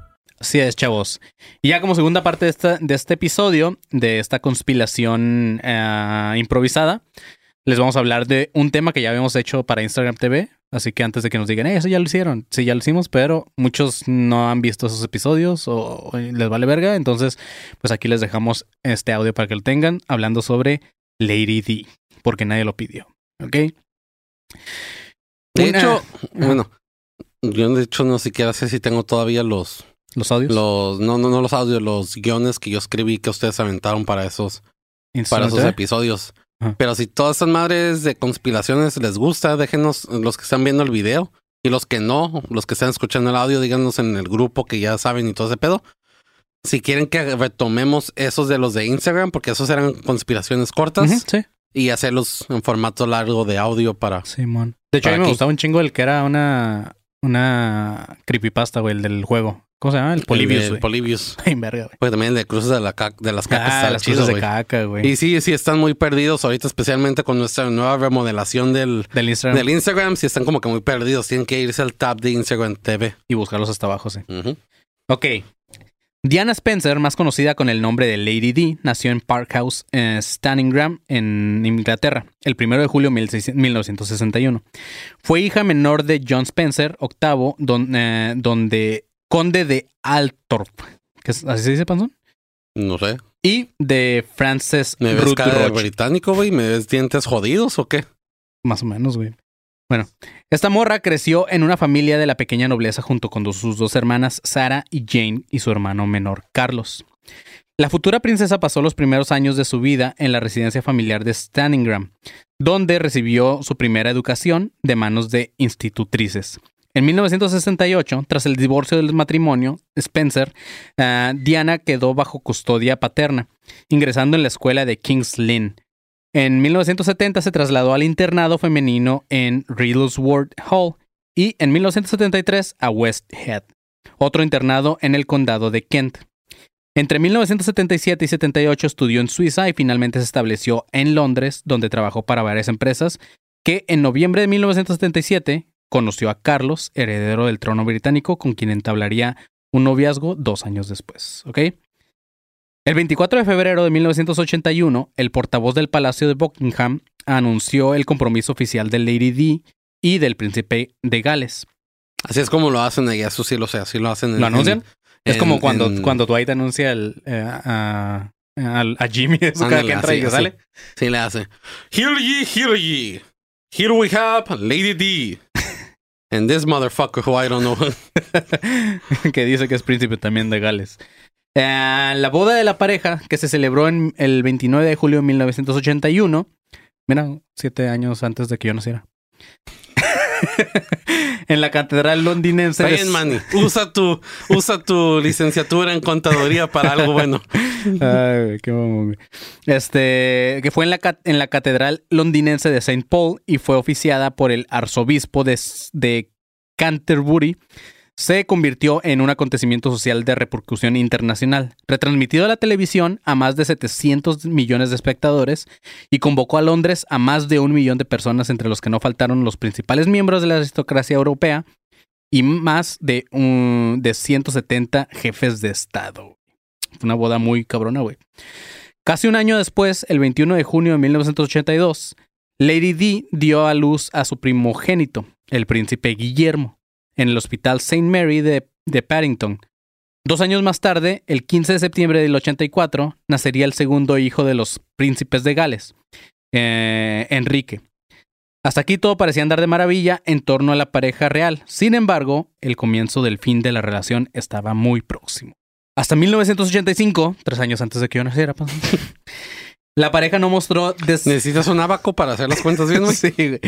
Así es, chavos. Y ya como segunda parte de, esta, de este episodio, de esta conspiración eh, improvisada, les vamos a hablar de un tema que ya habíamos hecho para Instagram TV. Así que antes de que nos digan, "Eh, eso ya lo hicieron. Sí, ya lo hicimos, pero muchos no han visto esos episodios o, o les vale verga. Entonces, pues aquí les dejamos este audio para que lo tengan, hablando sobre Lady D, porque nadie lo pidió. ¿Ok? De Una- hecho, bueno, yo de hecho no siquiera sé si tengo todavía los, Los audios. los, no, no, no los audios, los guiones que yo escribí que ustedes aventaron para esos, para esos episodios. Ajá. Pero si todas estas madres de conspiraciones les gusta, déjenos los que están viendo el video y los que no, los que están escuchando el audio, díganos en el grupo que ya saben y todo ese pedo. Si quieren que retomemos esos de los de Instagram, porque esos eran conspiraciones cortas, sí. y hacerlos en formato largo de audio para... Simón. De hecho, a mí me aquí. gustaba un chingo el que era una, una creepypasta, güey, el del juego. ¿Cómo se llama? El Polybius, El. Ay, verga, güey. Pues también el de cruces de, la ca- de las cacas. Ah, las chido, de güey. caca, güey. Y sí, sí, están muy perdidos ahorita, especialmente con nuestra nueva remodelación del, Del Instagram. del Instagram. Sí, están como que muy perdidos. Tienen que irse al tab de Instagram TV. Y buscarlos hasta abajo, sí. Ujú. Ok. Diana Spencer, más conocida con el nombre de Lady D, nació en Park House, eh, Stanningham, en Inglaterra, el 1 de julio de 1600 1961. Fue hija menor de John Spencer, octavo, don- eh, donde conde de Altorp, que es- ¿así se dice, Panzón? No sé. Y de Frances ¿Me ves cara de británico, güey? ¿Me ves dientes jodidos o qué? Más o menos, güey. Bueno, esta morra creció en una familia de la pequeña nobleza junto con sus dos hermanas, Sarah y Jane, y su hermano menor, Carlos. La futura princesa pasó los primeros años de su vida en la residencia familiar de Stanningham, donde recibió su primera educación de manos de institutrices. En 1968, tras el divorcio del matrimonio, Spencer, ah, Diana quedó bajo custodia paterna, ingresando en la escuela de King's Lynn, en 1970 se trasladó al internado femenino en Riddlesworth Hall y en 1973 a West Head, otro internado en el condado de Kent. Entre 1977 y 78 estudió en Suiza y finalmente se estableció en Londres, donde trabajó para varias empresas, que en noviembre de 1977 conoció a Carlos, heredero del trono británico, con quien entablaría un noviazgo dos años después. ¿ok? El 24 de febrero de 1981, el portavoz del Palacio de Buckingham anunció el compromiso oficial de Lady Di y del príncipe de Gales. Así es como lo hacen allá, eso sí lo sé, así lo hacen. en- ¿Lo anuncian? en- es como cuando, en- cuando Dwight anuncia el, eh, a, a- a Jimmy Ándale, que entra y que sale. Sí le hace. Hear ye, hear ye. Here we have Lady D. And this motherfucker who I don't know. que dice que es príncipe también de Gales. Eh, la boda de la pareja, que se celebró en el 29 de julio de 1981. Mira, siete años antes de que yo naciera. en la catedral londinense. Bien, Manny. Usa tu, usa tu licenciatura en contaduría para algo bueno. Ay, güey, qué mamón, güey. Este, que fue en la, en la catedral londinense de St. Paul y fue oficiada por el arzobispo de, de Canterbury. Se convirtió en un acontecimiento social de repercusión internacional, retransmitido a la televisión a más de 700 millones de espectadores y convocó a Londres a más de un millón de personas, entre los que no faltaron los principales miembros de la aristocracia europea y más de, un, de 170 jefes de Estado. Fue una boda muy cabrona, güey. Casi un año después, el 21 de junio de 1982, Lady Di dio a luz a su primogénito, el príncipe Guillermo, en el hospital St. Mary de, Paddington. Dos años más tarde, el 15 de septiembre del 84, nacería el segundo hijo de los príncipes de Gales, eh, Enrique. Hasta aquí todo parecía andar de maravilla en torno a la pareja real. Sin embargo, el comienzo del fin de la relación estaba muy próximo. Hasta 1985, tres años antes de que yo naciera, pues, la pareja no mostró des- ¿Necesitas un abaco para hacer las cuentas bien? Sí, güey.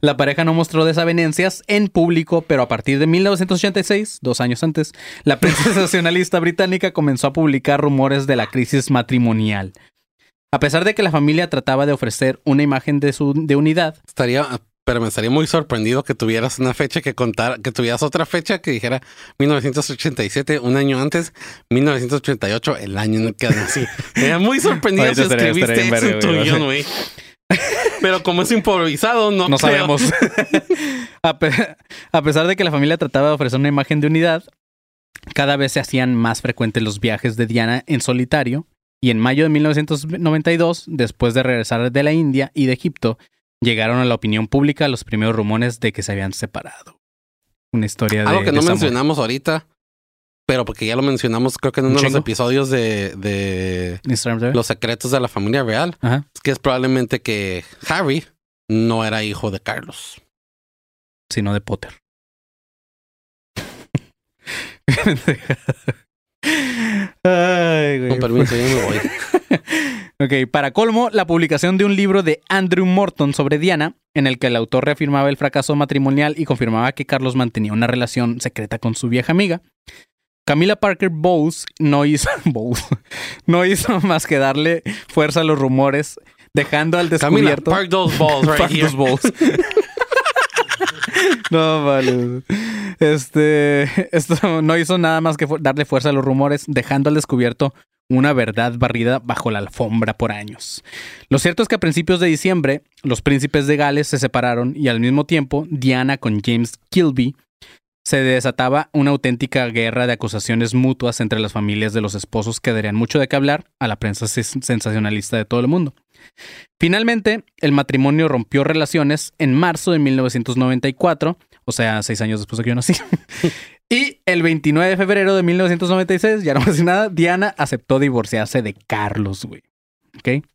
La pareja no mostró desavenencias en público, pero a partir de 1986, dos años antes, la prensa sensacionalista británica comenzó a publicar rumores de la crisis matrimonial. A pesar de que la familia trataba de ofrecer una imagen de, su, de unidad, Estaría, pero me estaría muy sorprendido que tuvieras una fecha que contar, que tuvieras otra fecha que dijera 1987, un año antes, 1988, el año en el que nací. Estaría muy sorprendido si escribiste eso en tu guion, güey. Pero como es improvisado, no, no sabemos. a, pe- a pesar de que la familia trataba de ofrecer una imagen de unidad, cada vez se hacían más frecuentes los viajes de Diana en solitario. Y en mayo de 1992, después de regresar de la India y de Egipto, llegaron a la opinión pública los primeros rumores de que se habían separado. Una historia de. Algo que no desamor. mencionamos ahorita, pero porque ya lo mencionamos creo que en Un uno de los episodios de. Los secretos de la familia real, Ajá. es que es probablemente que Harry no era hijo de Carlos. Sino de Potter. Ay, güey. Con permiso, yo me voy. Ok, para colmo, la publicación de un libro de Andrew Morton sobre Diana, en el que el autor reafirmaba el fracaso matrimonial y confirmaba que Carlos mantenía una relación secreta con su vieja amiga. Camila Parker Bowles no hizo, Bowles, no hizo más que darle fuerza a los rumores, dejando al Camila, descubierto park those balls right Park here. those balls. No, vale. Este, esto no hizo nada más que darle fuerza a los rumores, dejando al descubierto una verdad barrida bajo la alfombra por años. Lo cierto es que a principios de diciembre, los príncipes de Gales se separaron y al mismo tiempo, Diana con James Kilby se desataba una auténtica guerra de acusaciones mutuas entre las familias de los esposos que darían mucho de qué hablar a la prensa sensacionalista de todo el mundo. Finalmente, el matrimonio rompió relaciones en marzo de 1994, o sea, seis años después de que yo nací. y el 29 de febrero de 1996, ya no más nada, Diana aceptó divorciarse de Carlos, güey. ¿Ok?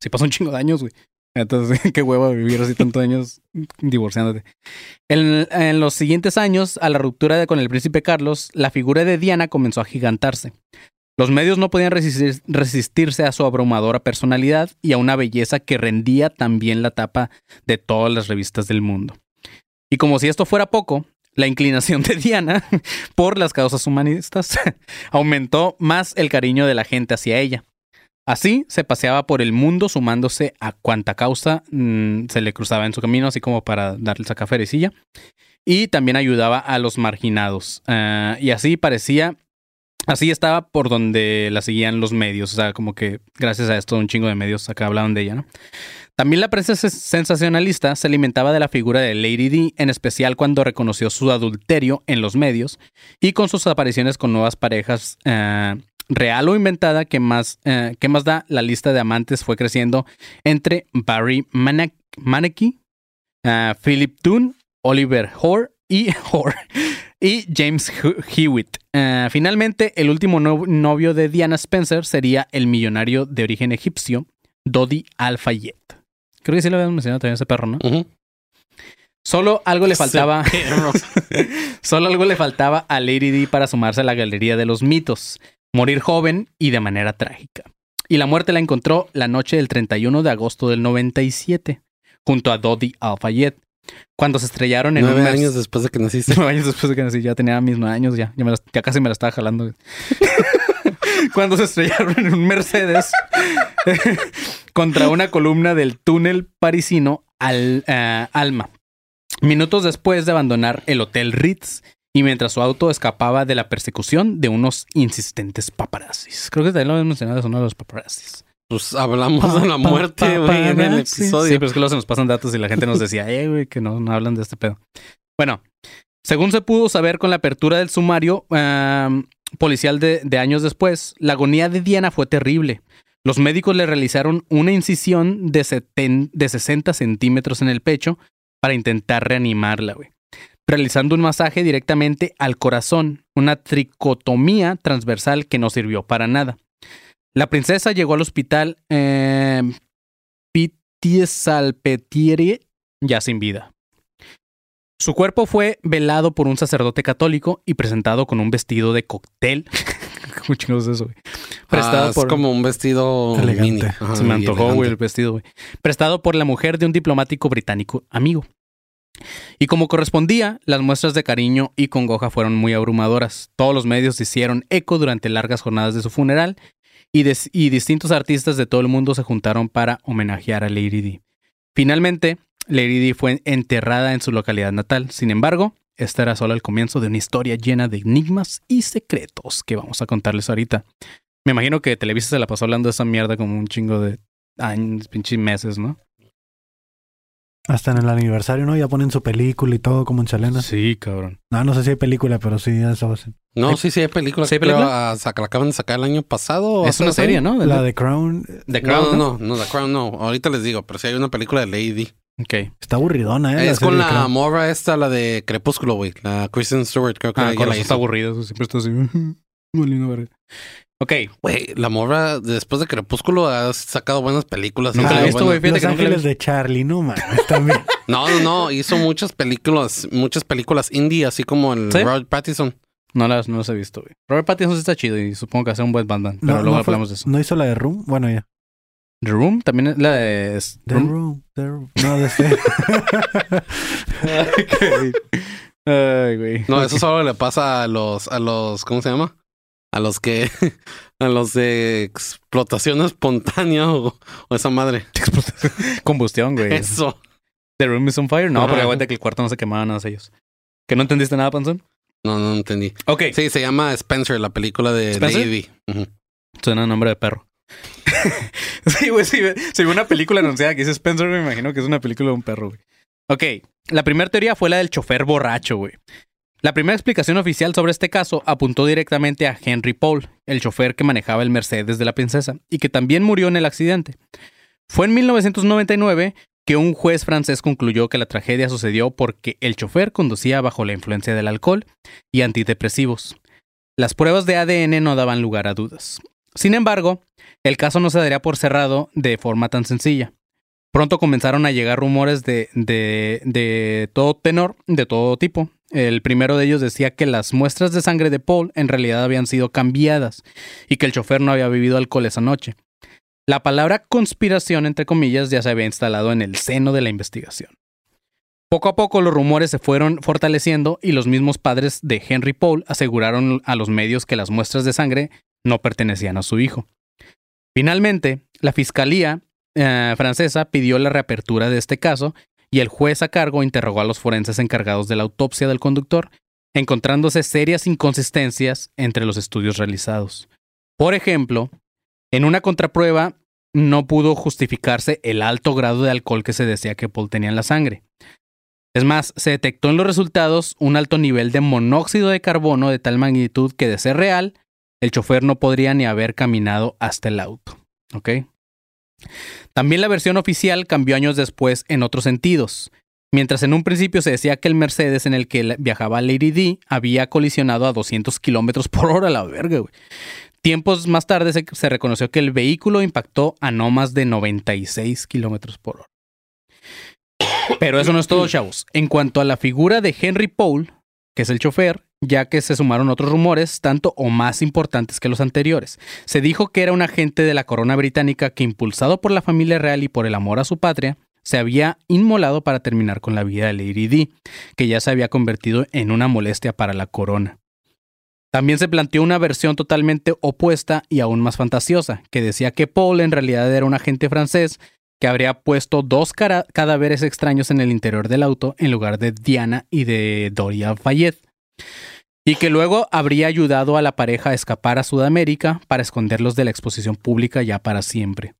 Sí pasó un chingo de años, güey. Entonces, qué huevo vivir así tantos años divorciándote. En, los siguientes años, a la ruptura con el príncipe Carlos, la figura de Diana comenzó a gigantarse. Los medios no podían resistir- resistirse a su abrumadora personalidad y a una belleza que rendía también la tapa de todas las revistas del mundo. Y como si esto fuera poco, la inclinación de Diana por las causas humanistas aumentó más el cariño de la gente hacia ella. Así se paseaba por el mundo sumándose a cuanta causa mm, se le cruzaba en su camino, así como para darle sacaferecilla. Y también ayudaba a los marginados. Ah, y así parecía Así estaba por donde la seguían los medios. O sea, como que gracias a esto un chingo de medios acá hablaban de ella, ¿no? También la prensa sensacionalista se alimentaba de la figura de Lady D, en especial cuando reconoció su adulterio en los medios y con sus apariciones con nuevas parejas, eh, real o inventada, que más, eh, que más da, la lista de amantes fue creciendo entre Barry Manek- Maneki, eh, Philip Dunn, Oliver Hoare y Hoare y James Hewitt. Eh, finalmente, el último no- novio de Diana Spencer sería el millonario de origen egipcio, Dodi Al-Fayed. Creo que sí lo habíamos mencionado también ese perro, ¿no? Solo algo le faltaba. Solo algo le faltaba a Lady D para sumarse a la galería de los mitos, morir joven y de manera trágica. Y la muerte la encontró la noche del 31 de agosto del 97, junto a Dodi Al-Fayed, cuando se estrellaron en Nueve un años después de que naciste. Nueve años después de que nací, ya tenía mis nueve años, ya, ya, me las- ya casi me la estaba jalando. Cuando se estrellaron en un Mercedes contra una columna del túnel parisino al, eh, Alma. Minutos después de abandonar el Hotel Ritz y mientras su auto escapaba de la persecución de unos insistentes paparazzis. Creo que también lo habíamos mencionado, son uno de los paparazzis. Pues hablamos de la muerte, güey, en el episodio. Sí, pero es que luego se nos pasan datos y la gente nos decía, eh, güey, que no, no hablan de este pedo. Bueno, según se pudo saber con la apertura del sumario policial de, de años después, la agonía de Diana fue terrible. Los médicos le realizaron una incisión de, seten- de 60 centímetros en el pecho para intentar reanimarla, güey. Realizando un masaje directamente al corazón, una tricotomía transversal que no sirvió para nada. La princesa llegó al hospital eh, ya sin vida. Su cuerpo fue velado por un sacerdote católico y presentado con un vestido de cóctel. ¿Cómo chingados es eso, güey? Prestado Ah, es por... como un vestido Elegante. mini. Ajá, Se me antojó, güey, el vestido, güey. Prestado por la mujer de un diplomático británico amigo. Y como correspondía, las muestras de cariño y congoja fueron muy abrumadoras. Todos los medios hicieron eco durante largas jornadas de su funeral y, distintos artistas de todo el mundo se juntaron para homenajear a Lady Di. Finalmente, Lady Di fue enterrada en su localidad natal. Sin embargo, este era solo el comienzo de una historia llena de enigmas y secretos que vamos a contarles ahorita. Me imagino que Televisa se la pasó hablando de esa mierda como un chingo de años, pinches meses, ¿no? Hasta en el aniversario, ¿no? Ya ponen su película y todo como en Selena. Sí, cabrón. No, no sé si hay película, pero sí, eso hacen. No, sí, sí, hay películas. ¿Sí hay película? ah, saca- la acaban de sacar el año pasado. o Es una serie, años. ¿no? La de Crown The No, Crown. no, no, no, The Crown no. Ahorita les digo, pero sí hay una película de Lady. Ok. está aburridona, ¿eh? es con la morra esta, la de Crepúsculo, güey. La Kristen Stewart, creo que Ah, ella con la está aburrido. eso Siempre está así. Ok. Güey, la morra, después de Crepúsculo, ha sacado buenas películas. Nunca Ha la he sido visto, buena. güey. Los que Ángeles de Charlie, no mames, también. No, no, no. Hizo muchas películas, muchas películas indie, así como el ¿Sí? Robert Pattinson. No las, no las he visto, güey. Robert Pattinson sí está chido y supongo que hace un buen bandán. Pero No, luego no fue- hablamos de eso. ¿No hizo la de Room? Bueno, ya. The Room también es la de. es- The Room. Room, The Room. No, de este. Ay, güey. No, eso solo le pasa a los, a los, ¿cómo se llama? A los que, a los de explotación espontánea o, o esa madre. Combustión, güey. Eso. The Room is on Fire. No, Ajá. porque aguanta que el cuarto no se quemaba nada de ellos. ¿Que no entendiste nada, Panzón? No, no entendí. Ok. Sí, se llama Spencer, la película de ¿Spencer? Suena a nombre de perro. sí, güey, si, ve- si ve una película anunciada que dice Spencer, me imagino que es una película de un perro, güey. Ok, la primera teoría fue la del chofer borracho, güey. La primera explicación oficial sobre este caso apuntó directamente a Henry Paul, el chofer que manejaba el Mercedes de la princesa, y que también murió en el accidente. Fue en 1999 que un juez francés concluyó que la tragedia sucedió porque el chofer conducía bajo la influencia del alcohol y antidepresivos. Las pruebas de ADN no daban lugar a dudas. Sin embargo, el caso no se daría por cerrado de forma tan sencilla. Pronto comenzaron a llegar rumores de, de, de todo tenor, de todo tipo. El primero de ellos decía que las muestras de sangre de Paul en realidad habían sido cambiadas y que el chofer no había bebido alcohol esa noche. La palabra conspiración, entre comillas, ya se había instalado en el seno de la investigación. Poco a poco los rumores se fueron fortaleciendo y los mismos padres de Henry Paul aseguraron a los medios que las muestras de sangre no pertenecían a su hijo. Finalmente, la fiscalía eh, francesa pidió la reapertura de este caso y el juez a cargo interrogó a los forenses encargados de la autopsia del conductor, encontrándose serias inconsistencias entre los estudios realizados. Por ejemplo, en una contraprueba no pudo justificarse el alto grado de alcohol que se decía que Paul tenía en la sangre. Es más, se detectó en los resultados un alto nivel de monóxido de carbono de tal magnitud que, de ser real, el chofer no podría ni haber caminado hasta el auto. ¿Ok? También la versión oficial cambió años después en otros sentidos. Mientras en un principio se decía que el Mercedes en el que viajaba Lady D había colisionado a 200 kilómetros por hora, la verga, güey. Tiempos más tarde se, se reconoció que el vehículo impactó a no más de 96 kilómetros por hora. Pero eso no es todo, chavos. En cuanto a la figura de Henry Paul, que es el chofer, ya que se sumaron otros rumores, tanto o más importantes que los anteriores. Se dijo que era un agente de la corona británica que, impulsado por la familia real y por el amor a su patria, se había inmolado para terminar con la vida de Lady Di, que ya se había convertido en una molestia para la corona. También se planteó una versión totalmente opuesta y aún más fantasiosa, que decía que Paul en realidad era un agente francés que habría puesto dos cadáveres extraños en el interior del auto en lugar de Diana y de Doria Fayette. Y que luego habría ayudado a la pareja a escapar a Sudamérica para esconderlos de la exposición pública ya para siempre.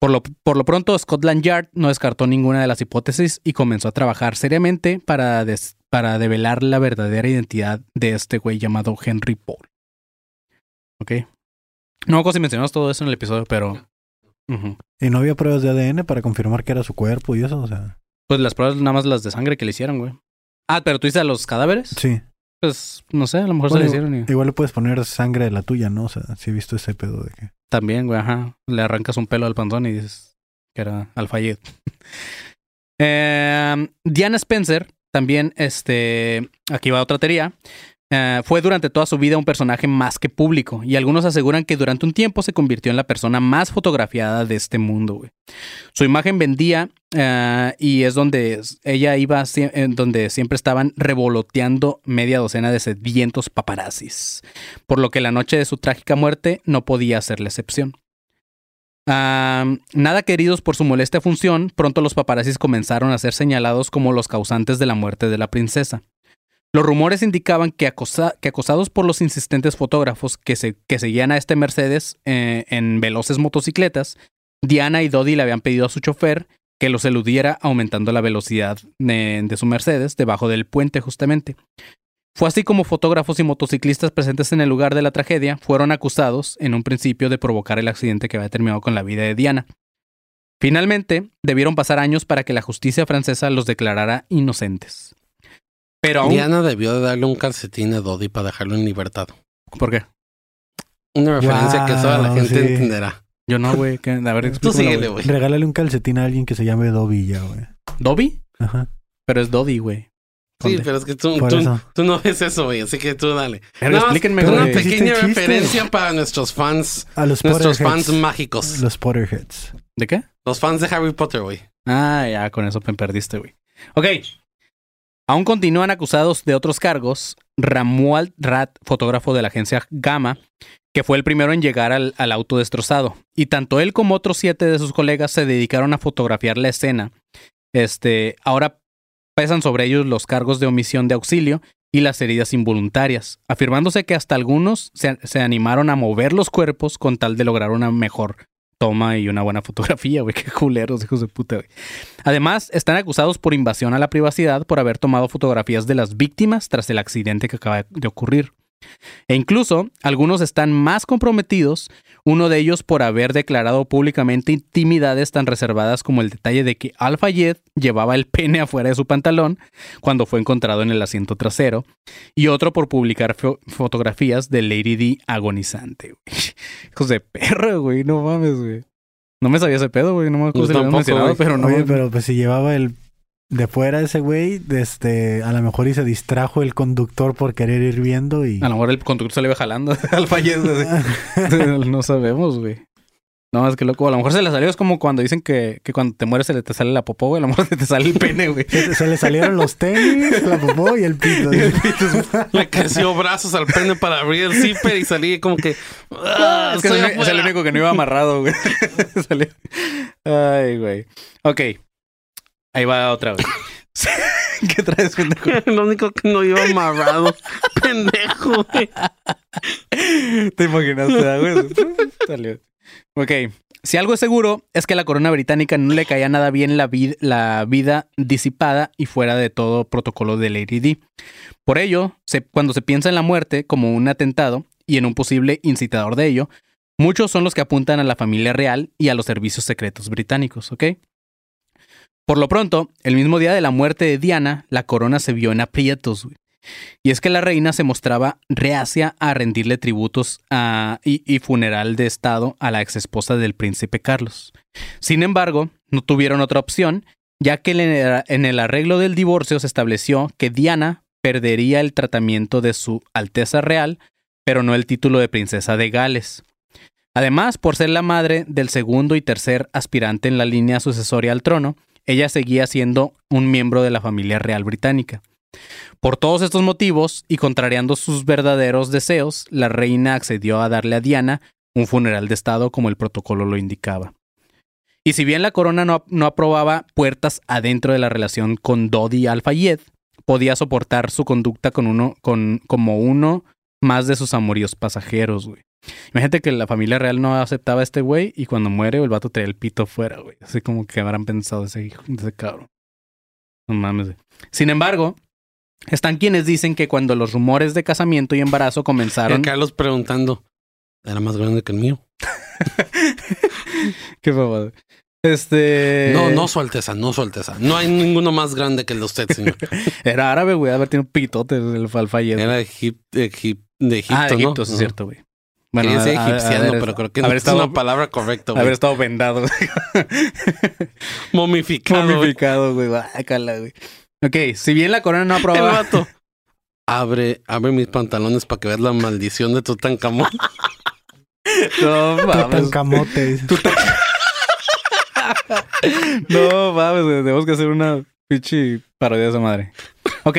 Por lo, por lo pronto, Scotland Yard no descartó ninguna de las hipótesis y comenzó a trabajar seriamente para, des- para develar la verdadera identidad de este güey llamado Henry Paul. ¿Ok? No acuerdo si mencionamos todo eso en el episodio, pero... Y no había pruebas de ADN para confirmar que era su cuerpo y eso, o sea. Pues las pruebas nada más las de sangre que le hicieron, güey. Ah, pero tú dices a los cadáveres. Sí. Pues no sé, a lo mejor Bueno, se le hicieron y... Igual le puedes poner sangre de la tuya, ¿no? O sea, sí he visto ese pedo de que. También, güey, ajá. Le arrancas un pelo al panzón y dices que era Alfayet. Eh, Diana Spencer, también, este, aquí va otra teoría. Eh, fue durante toda su vida un personaje más que público, y algunos aseguran que durante un tiempo se convirtió en la persona más fotografiada de este mundo. Su imagen vendía eh, y es donde ella iba, donde siempre estaban revoloteando media docena de sedientos paparazzis, por lo que la noche de su trágica muerte no podía ser la excepción. Ah, nada queridos por su molesta función, pronto los paparazzis comenzaron a ser señalados como los causantes de la muerte de la princesa. Los rumores indicaban que, acosa- que acosados por los insistentes fotógrafos que, se- que seguían a este Mercedes eh, en veloces motocicletas, Diana y Dodi le habían pedido a su chofer que los eludiera aumentando la velocidad de su Mercedes debajo del puente justamente. Fue así como fotógrafos y motociclistas presentes en el lugar de la tragedia fueron acusados en un principio de provocar el accidente que había terminado con la vida de Diana. Finalmente, debieron pasar años para que la justicia francesa los declarara inocentes. Pero aún... Diana debió de darle un calcetín a Dodi para dejarlo en libertad. ¿Por qué? Una referencia que toda la gente sí. entenderá. Yo no, güey. A ver, Tú síguele, güey. Regálale un calcetín a alguien que se llame Dobby ya, güey. ¿Dobby? Ajá. Pero es Dodi, güey. Sí, pero es que tú, no ves eso, güey. Así que tú dale. Pero Nada más explíquenme, Una pequeña referencia para nuestros fans, A los nuestros fans mágicos. Los Potterheads. ¿De qué? Los fans de Harry Potter, güey. Ah, ya, con eso me perdiste, güey. Ok. Aún continúan acusados de otros cargos. Ramuald Rat, fotógrafo de la agencia Gamma, que fue el primero en llegar al, auto destrozado. Y tanto él como otros siete de sus colegas se dedicaron a fotografiar la escena. este, ahora pesan sobre ellos los cargos de omisión de auxilio y las heridas involuntarias, afirmándose que hasta algunos se animaron a mover los cuerpos con tal de lograr una mejor toma y una buena fotografía, güey. Qué culeros, hijos de puta, güey. Además, están acusados por invasión a la privacidad por haber tomado fotografías de las víctimas tras el accidente que acaba de ocurrir. E incluso algunos están más comprometidos, uno de ellos por haber declarado públicamente intimidades tan reservadas como el detalle de que Al-Fayed llevaba el pene afuera de su pantalón cuando fue encontrado en el asiento trasero, y otro por publicar fo- fotografías de Lady D agonizante. güey. Hijos de perro, güey, no mames, güey. No me sabía ese pedo, güey, no me acuerdo si lo mencionado, pero no. Oye, pero pues si llevaba el de fuera ese güey, este, a lo mejor y se distrajo el conductor por querer ir viendo y A lo mejor el conductor se le iba jalando al así. no sabemos, güey. No, es que loco. A lo mejor se le salió. Es como cuando dicen que, que cuando te mueres se le te sale la popó, güey. A lo mejor se te sale el pene, güey. se, le salieron los tenis, la popó y el pito. Le creció brazos al pene para abrir el zipper y salí como que. "Ah, es que es el, el afuera". único que no iba amarrado, güey. Salió. Ay, güey. Ok. Ahí va otra, güey. ¿Qué traes, pendejo? Lo único que no iba amarrado. Pendejo, güey. ¿Te imaginaste, güey? Salió. Ok. Si algo es seguro es que a la corona británica no le caía nada bien la, vid- la vida disipada y fuera de todo protocolo de Lady D. Por ello, se- cuando se piensa en la muerte como un atentado y en un posible incitador de ello, muchos son los que apuntan a la familia real y a los servicios secretos británicos, ¿ok? Por lo pronto, el mismo día de la muerte de Diana, la corona se vio en aprietos. Y es que la reina se mostraba reacia a rendirle tributos y, funeral de Estado a la exesposa del príncipe Carlos. Sin embargo, no tuvieron otra opción, ya que en el arreglo del divorcio se estableció que Diana perdería el tratamiento de su Alteza Real, pero no el título de princesa de Gales. Además, por ser la madre del segundo y tercer aspirante en la línea sucesoria al trono, ella seguía siendo un miembro de la familia real británica. Por todos estos motivos, y contrariando sus verdaderos deseos, la reina accedió a darle a Diana un funeral de Estado como el protocolo lo indicaba. Y si bien la corona no, no aprobaba puertas adentro de la relación con Dodi Al-Fayed, podía soportar su conducta como uno más de sus amoríos pasajeros, güey. Imagínate que la familia real no aceptaba a este güey y cuando muere el vato trae el pito fuera, güey. Así como que habrán pensado ese hijo, ese cabrón. No mames, güey. Sin embargo, están quienes dicen que cuando los rumores de casamiento y embarazo Y comenzaron... Carlos preguntando. Era más grande que el mío. Qué babado. Este... No, no, su alteza, no, su alteza. No hay ninguno más grande que el de usted, señor. Era árabe, güey. A ver, tiene un pitote el Al-Fayed. Era Egip- Egip- de Egipto, ah, de ¿no? Egipto, sí es cierto, güey. Bueno, Quería decir egipciano, pero creo que haber no estado- es una palabra correcta, güey. Haber estado vendado. Momificado, güey. Momificado, güey. Guácala, güey. Ok, si bien la corona no El aprobaba... vato. Abre, abre mis pantalones para que veas la maldición de Tutankamón. No mames. Tutankamote. dice. No mames, güey. Tenemos que hacer una pinche parodia de esa madre. Ok,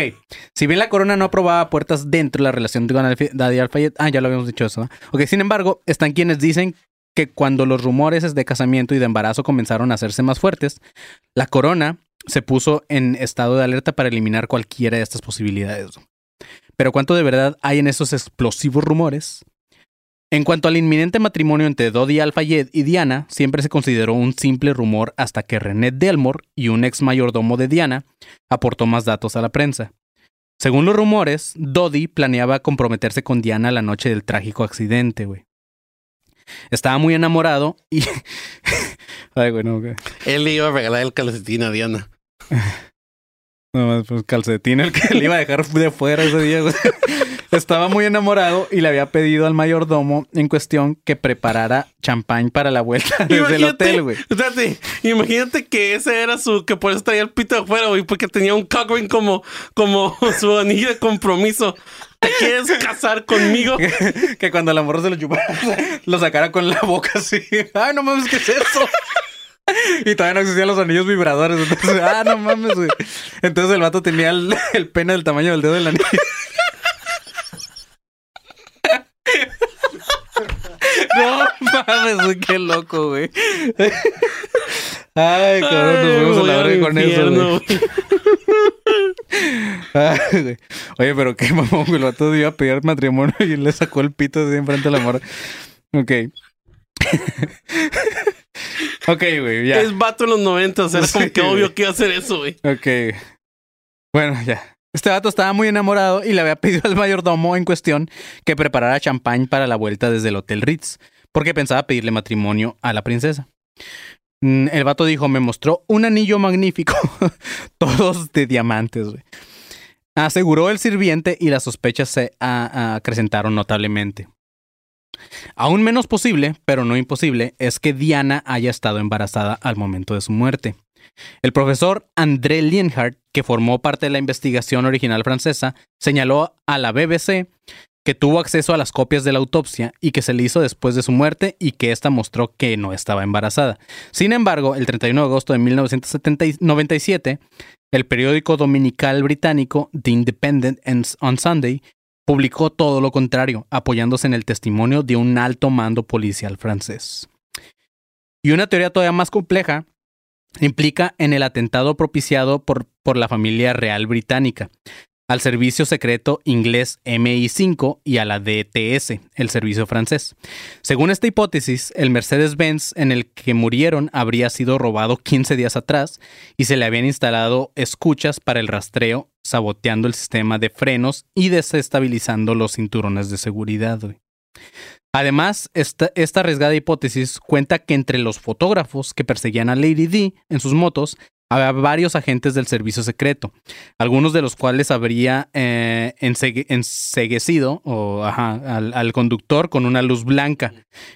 si bien la corona no aprobaba puertas dentro de la relación con Daddy Al-Fayed, ah, ya lo habíamos dicho eso. ¿no? Ok, sin embargo, están quienes dicen que cuando los rumores de casamiento y de embarazo comenzaron a hacerse más fuertes, la corona se puso en estado de alerta para eliminar cualquiera de estas posibilidades. Pero ¿cuánto de verdad hay en esos explosivos rumores? En cuanto al inminente matrimonio entre Dodi Al-Fayed y Diana, siempre se consideró un simple rumor hasta que René Delmore y un ex mayordomo de Diana aportó más datos a la prensa. Según los rumores, Dodi planeaba comprometerse con Diana la noche del trágico accidente, güey. Estaba muy enamorado y... Ay, güey, no, güey. Él le iba a regalar el calcetín a Diana. No más, pues calcetín el que le iba a dejar de fuera ese día, güey. Estaba muy enamorado y le había pedido al mayordomo en cuestión que preparara champán para la vuelta desde el hotel, güey. Espérate, imagínate que ese era su, que por eso traía el pito de afuera, güey, porque tenía un cock ring como, como su anillo de compromiso. ¿Te quieres casar conmigo? que cuando la morra se lo chupara, lo sacara con la boca así. Ay, no mames, ¿qué es eso? Y todavía no existían los anillos vibradores. Entonces, ah, no mames, güey. Entonces el vato tenía el, el pene del tamaño del dedo del anillo. No mames, qué loco, güey. Ay, cabrón, nos vemos a la verga con eso, infierno, güey. Ay, güey. Oye, pero qué mamón, güey. El vato iba a pedir matrimonio y le sacó el pito así enfrente de la morra. Ok. ok, güey, ya. Es vato en los 90, era como Sí, que obvio que iba a hacer eso, güey. Ok. Bueno, ya. Este vato estaba muy enamorado y le había pedido al mayordomo en cuestión que preparara champán para la vuelta desde el Hotel Ritz, porque pensaba pedirle matrimonio a la princesa. Mm, El vato dijo, me mostró un anillo magnífico, todos de diamantes. Aseguró el sirviente y las sospechas se acrecentaron notablemente. Aún menos posible, pero no imposible, es que Diana haya estado embarazada al momento de su muerte. El profesor André Lienhardt, que formó parte de la investigación original francesa, señaló a la BBC que tuvo acceso a las copias de la autopsia y que se le hizo después de su muerte y que ésta mostró que no estaba embarazada. Sin embargo, el 31 de agosto de 1997, el periódico dominical británico The Independent on Sunday publicó todo lo contrario, apoyándose en el testimonio de un alto mando policial francés. Y una teoría todavía más compleja implica en el atentado propiciado por, por la familia real británica al servicio secreto inglés MI5 y a la DTS, el servicio francés. Según esta hipótesis, el Mercedes-Benz en el que murieron habría sido robado 15 días atrás y se le habían instalado escuchas para el rastreo, saboteando el sistema de frenos y desestabilizando los cinturones de seguridad. Además, esta, esta arriesgada hipótesis cuenta que entre los fotógrafos que perseguían a Lady D en sus motos había varios agentes del servicio secreto, algunos de los cuales habría eh, ensegue- enseguecido o, ajá, al, al conductor con una luz blanca,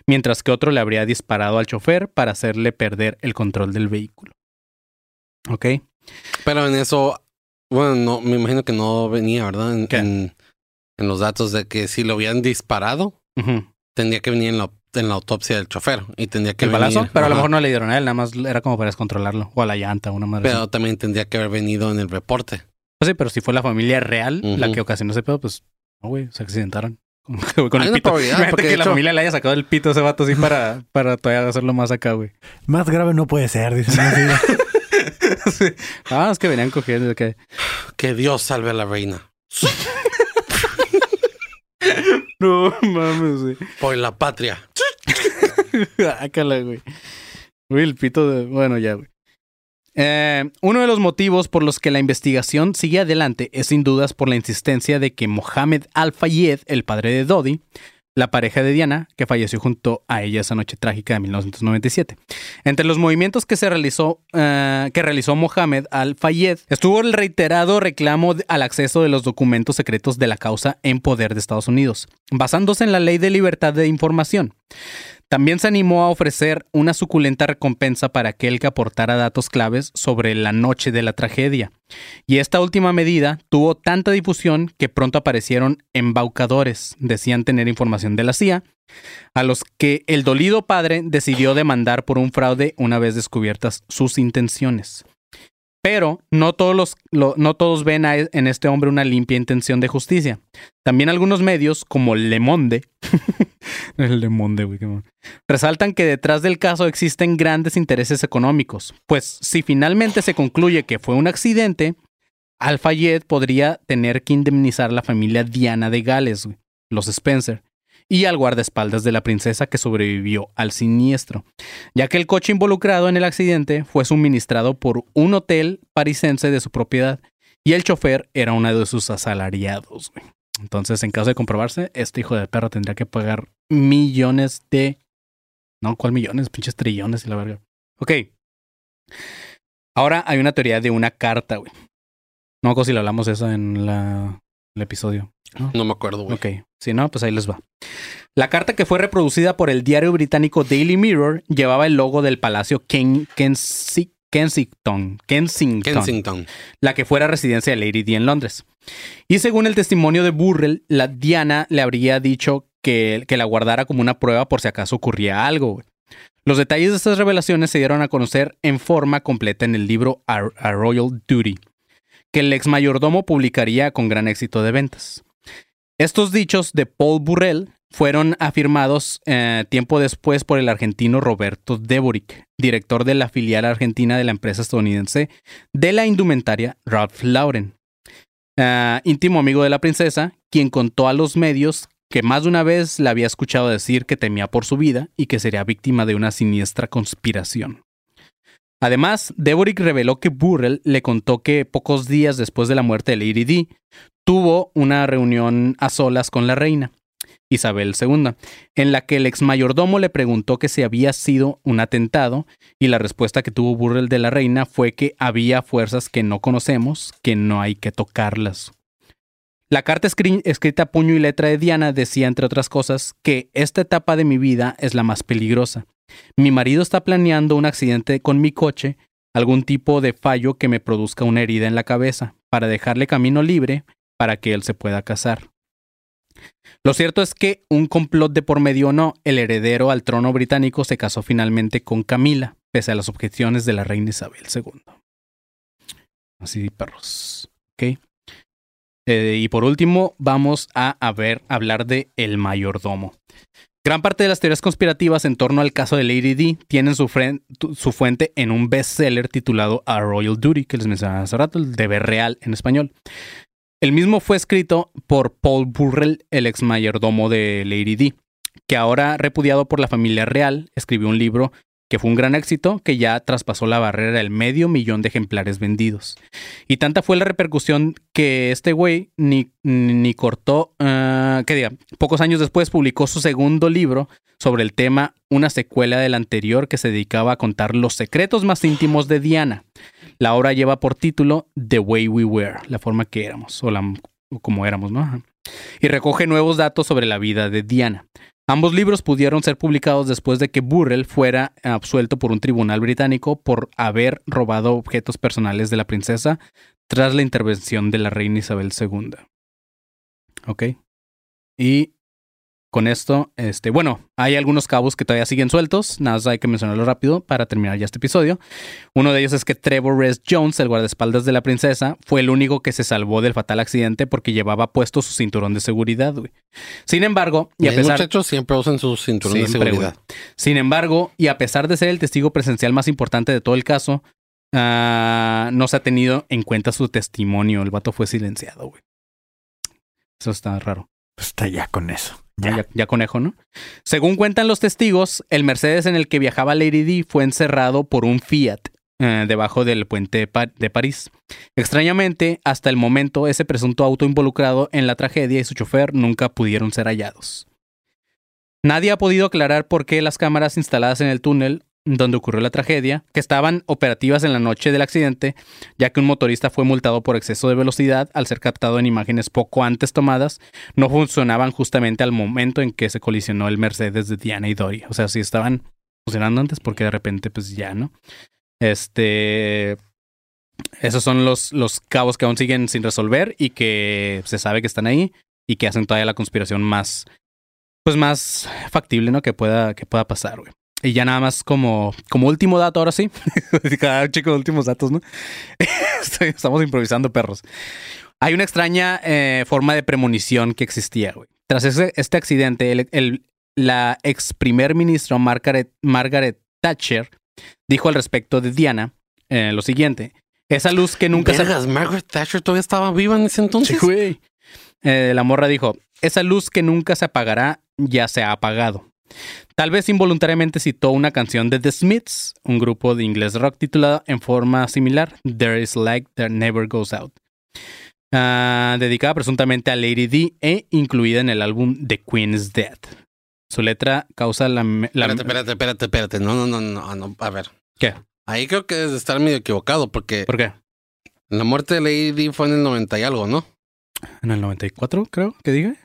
mientras que otro le habría disparado al chofer para hacerle perder el control del vehículo. ¿Ok? Pero en eso, bueno, no, me imagino que no venía, ¿verdad? En, ¿Qué? en, en los datos de que si lo habían disparado, Ujú. Tendría que venir en la, en la autopsia del chofer y tendría que ¿El venir. balazo? Pero a lo mejor no le dieron a él, nada más era como para descontrolarlo. O a la llanta, una madre así. Pero también tendría que haber venido en el reporte. Pues sí, pero si fue la familia real la que ocasionó ese pedo, pues no, güey, se accidentaron. Con con Hay el una pito. probabilidad, Imagínate porque que la familia le haya sacado el pito a ese vato así para, para todavía hacerlo más acá, güey. Más grave no puede ser, dicen. Sí. Ah, es que venían cogiendo. que- Que Dios salve a la reina. No mames, güey. Por la patria. Ácala, güey. Güey, el pito de. Bueno, ya, güey. Eh, uno de los motivos por los que la investigación sigue adelante es sin dudas por la insistencia de que Mohamed Al-Fayed, el padre de Dodi, la pareja de Diana, que falleció junto a ella esa noche trágica de 1997. Entre los movimientos que se realizó, eh, que realizó Mohamed Al-Fayed, estuvo el reiterado reclamo al acceso de los documentos secretos de la causa en poder de Estados Unidos, basándose en la ley de libertad de información. También se animó a ofrecer una suculenta recompensa para aquel que aportara datos claves sobre la noche de la tragedia. Y esta última medida tuvo tanta difusión que pronto aparecieron embaucadores, decían tener información de la CIA, a los que el dolido padre decidió demandar por un fraude una vez descubiertas sus intenciones. Pero no todos, los, lo- no todos ven e- en este hombre una limpia intención de justicia. También algunos medios, como Le Monde, el Le Monde, resaltan que detrás del caso existen grandes intereses económicos, pues si finalmente se concluye que fue un accidente, Al-Fayed podría tener que indemnizar a la familia Diana de Gales, los Spencer, y al guardaespaldas de la princesa que sobrevivió al siniestro, ya que el coche involucrado en el accidente fue suministrado por un hotel parisense de su propiedad y el chofer era uno de sus asalariados. Entonces, en caso de comprobarse, este hijo de perro tendría que pagar millones de... No, ¿cuál millones? Pinches trillones y la verga. Ok. Ahora hay una teoría de una carta, güey. No si lo hablamos eso en la, el episodio. No me acuerdo, güey. Ok, si no, pues ahí les va. La carta que fue reproducida por el diario británico Daily Mirror llevaba el logo del palacio Ken- Kensi- Kensington, Kensington, Kensington. la que fuera residencia de Lady Di en Londres. Y según el testimonio de Burrell, la Diana le habría dicho que, que la guardara como una prueba por si acaso ocurría algo. güey. Los detalles de estas revelaciones se dieron a conocer en forma completa en el libro A, A Royal Duty, que el ex mayordomo publicaría con gran éxito de ventas. Estos dichos de Paul Burrell fueron afirmados eh, tiempo después por el argentino Roberto Deboric, director de la filial argentina de la empresa estadounidense de la indumentaria Ralph Lauren. Ah, íntimo amigo de la princesa, quien contó a los medios que más de una vez la había escuchado decir que temía por su vida y que sería víctima de una siniestra conspiración. Además, Deboric reveló que Burrell le contó que pocos días después de la muerte de Lady Di, tuvo una reunión a solas con la reina, Isabel II, en la que el ex mayordomo le preguntó que si había sido un atentado, y la respuesta que tuvo Burrell de la reina fue que había fuerzas que no conocemos, que no hay que tocarlas. La carta escri- escrita a puño y letra de Diana decía, entre otras cosas, que esta etapa de mi vida es la más peligrosa. Mi marido está planeando un accidente con mi coche, algún tipo de fallo que me produzca una herida en la cabeza, para dejarle camino libre para que él se pueda casar. Lo cierto es que un complot de por medio o no, el heredero al trono británico se casó finalmente con Camila, pese a las objeciones de la reina Isabel II. Así, perros. Ok. Eh, y por último, vamos a, hablar de El Mayordomo. Gran parte de las teorías conspirativas en torno al caso de Lady D tienen su, fuente en un bestseller titulado A Royal Duty, que les mencionaba hace rato, el deber real en español. El mismo fue escrito por Paul Burrell, el ex mayordomo de Lady D, que ahora repudiado por la familia real, escribió un libro que fue un gran éxito que ya traspasó la barrera del medio millón de ejemplares vendidos. Y tanta fue la repercusión que este güey ni, ni, cortó, ah, que diga, pocos años después publicó su segundo libro sobre el tema, una secuela del anterior que se dedicaba a contar los secretos más íntimos de Diana. La obra lleva por título The Way We Were, la forma que éramos, o, la, o como éramos, ¿no? Y recoge nuevos datos sobre la vida de Diana. Ambos libros pudieron ser publicados después de que Burrell fuera absuelto por un tribunal británico por haber robado objetos personales de la princesa tras la intervención de la reina Isabel II. Ok. Y con esto, este, bueno, hay algunos cabos que todavía siguen sueltos, nada más hay que mencionarlo rápido para terminar ya este episodio. Uno de ellos es que Trevor Rest Jones, el guardaespaldas de la princesa, fue el único que se salvó del fatal accidente porque llevaba puesto su cinturón de seguridad, güey. Sin embargo, y a Los pesar muchachos siempre usan su cinturón de seguridad. sin embargo, y a pesar de ser el testigo presencial más importante de todo el caso, ah, no se ha tenido en cuenta su testimonio. El vato fue silenciado, güey. Eso está raro. Pues está ya con eso. Ya. Conejo, ¿no? Según cuentan los testigos, el Mercedes en el que viajaba Lady D fue encerrado por un Fiat eh, debajo del puente de París. Extrañamente, hasta el momento, ese presunto auto involucrado en la tragedia y su chofer nunca pudieron ser hallados. Nadie ha podido aclarar por qué las cámaras instaladas en el túnel donde ocurrió la tragedia, que estaban operativas en la noche del accidente, ya que un motorista fue multado por exceso de velocidad al ser captado en imágenes poco antes tomadas, no funcionaban justamente al momento en que se colisionó el Mercedes de Diana y Dory. O sea, sí estaban funcionando antes porque de repente pues ya, ¿no? Este... Esos son los, los cabos que aún siguen sin resolver y que se sabe que están ahí y que hacen todavía la conspiración más, pues más factible, ¿no? Que pueda, que pueda pasar, güey. Y ya nada más como, como último dato, ahora sí. Cada chico de últimos datos, ¿no? Estamos improvisando perros. Hay una extraña eh, forma de premonición que existía, güey. Tras ese- este accidente, el- el- la ex primer ministro Margaret, Margaret Thatcher dijo al respecto de Diana eh, lo siguiente. Esa luz que nunca se... Vergas, Margaret Thatcher todavía estaba viva en ese entonces. Sí, güey. Eh, la morra dijo, esa luz que nunca se apagará ya se ha apagado. Tal vez involuntariamente citó una canción de The Smiths, un grupo de inglés rock titulada en forma similar, There is Light That Never Goes Out. Ah, dedicada presuntamente a Lady D e incluida en el álbum The Queen is Dead. Su letra causa la... la- Espérate, espérate, espérate, espérate. No, no, no, no, no. A ver. ¿Qué? Ahí creo que debes de estar medio equivocado porque ¿Por qué? la muerte de Lady Di fue en el 90 y algo, ¿no? En el 94, creo que diga.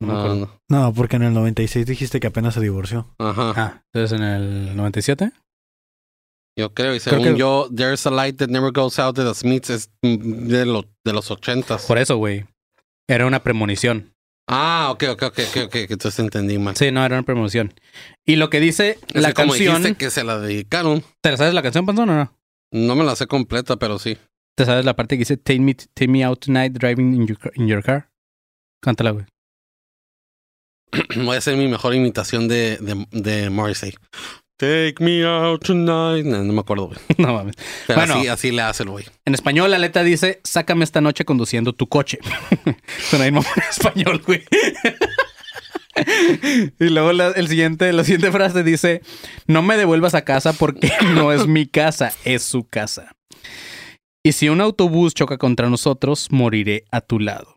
No no. No, porque en el 96 dijiste que apenas se divorció. Ajá. Ah, entonces en el 97. Yo creo, y Creo según que- yo, There's a Light That Never Goes Out de The Smiths es de, lo- de los ochentas. Por eso, güey. Era una premonición. Ah, ok, ok, ok, ok, ok, que entonces entendí mal. Sí, no, era una premonición. Y lo que dice Es la que como canción. dijiste que se la dedicaron. ¿Te la sabes la canción, Panzón, o no? No me la sé completa, pero sí. ¿Te sabes la parte que dice Take me, take me out tonight driving in your, car- in your car? Cántala, güey. voy a hacer mi mejor imitación de, de, de Morrissey. Take me out tonight. No, no me acuerdo, güey. No mames. Pero Bueno. así, así le hace el güey. En español, la letra dice: Sácame esta noche conduciendo tu coche. Suena en español, güey. y luego la, el siguiente, la siguiente frase dice: No me devuelvas a casa porque no es mi casa, es su casa. Y si un autobús choca contra nosotros, moriré a tu lado.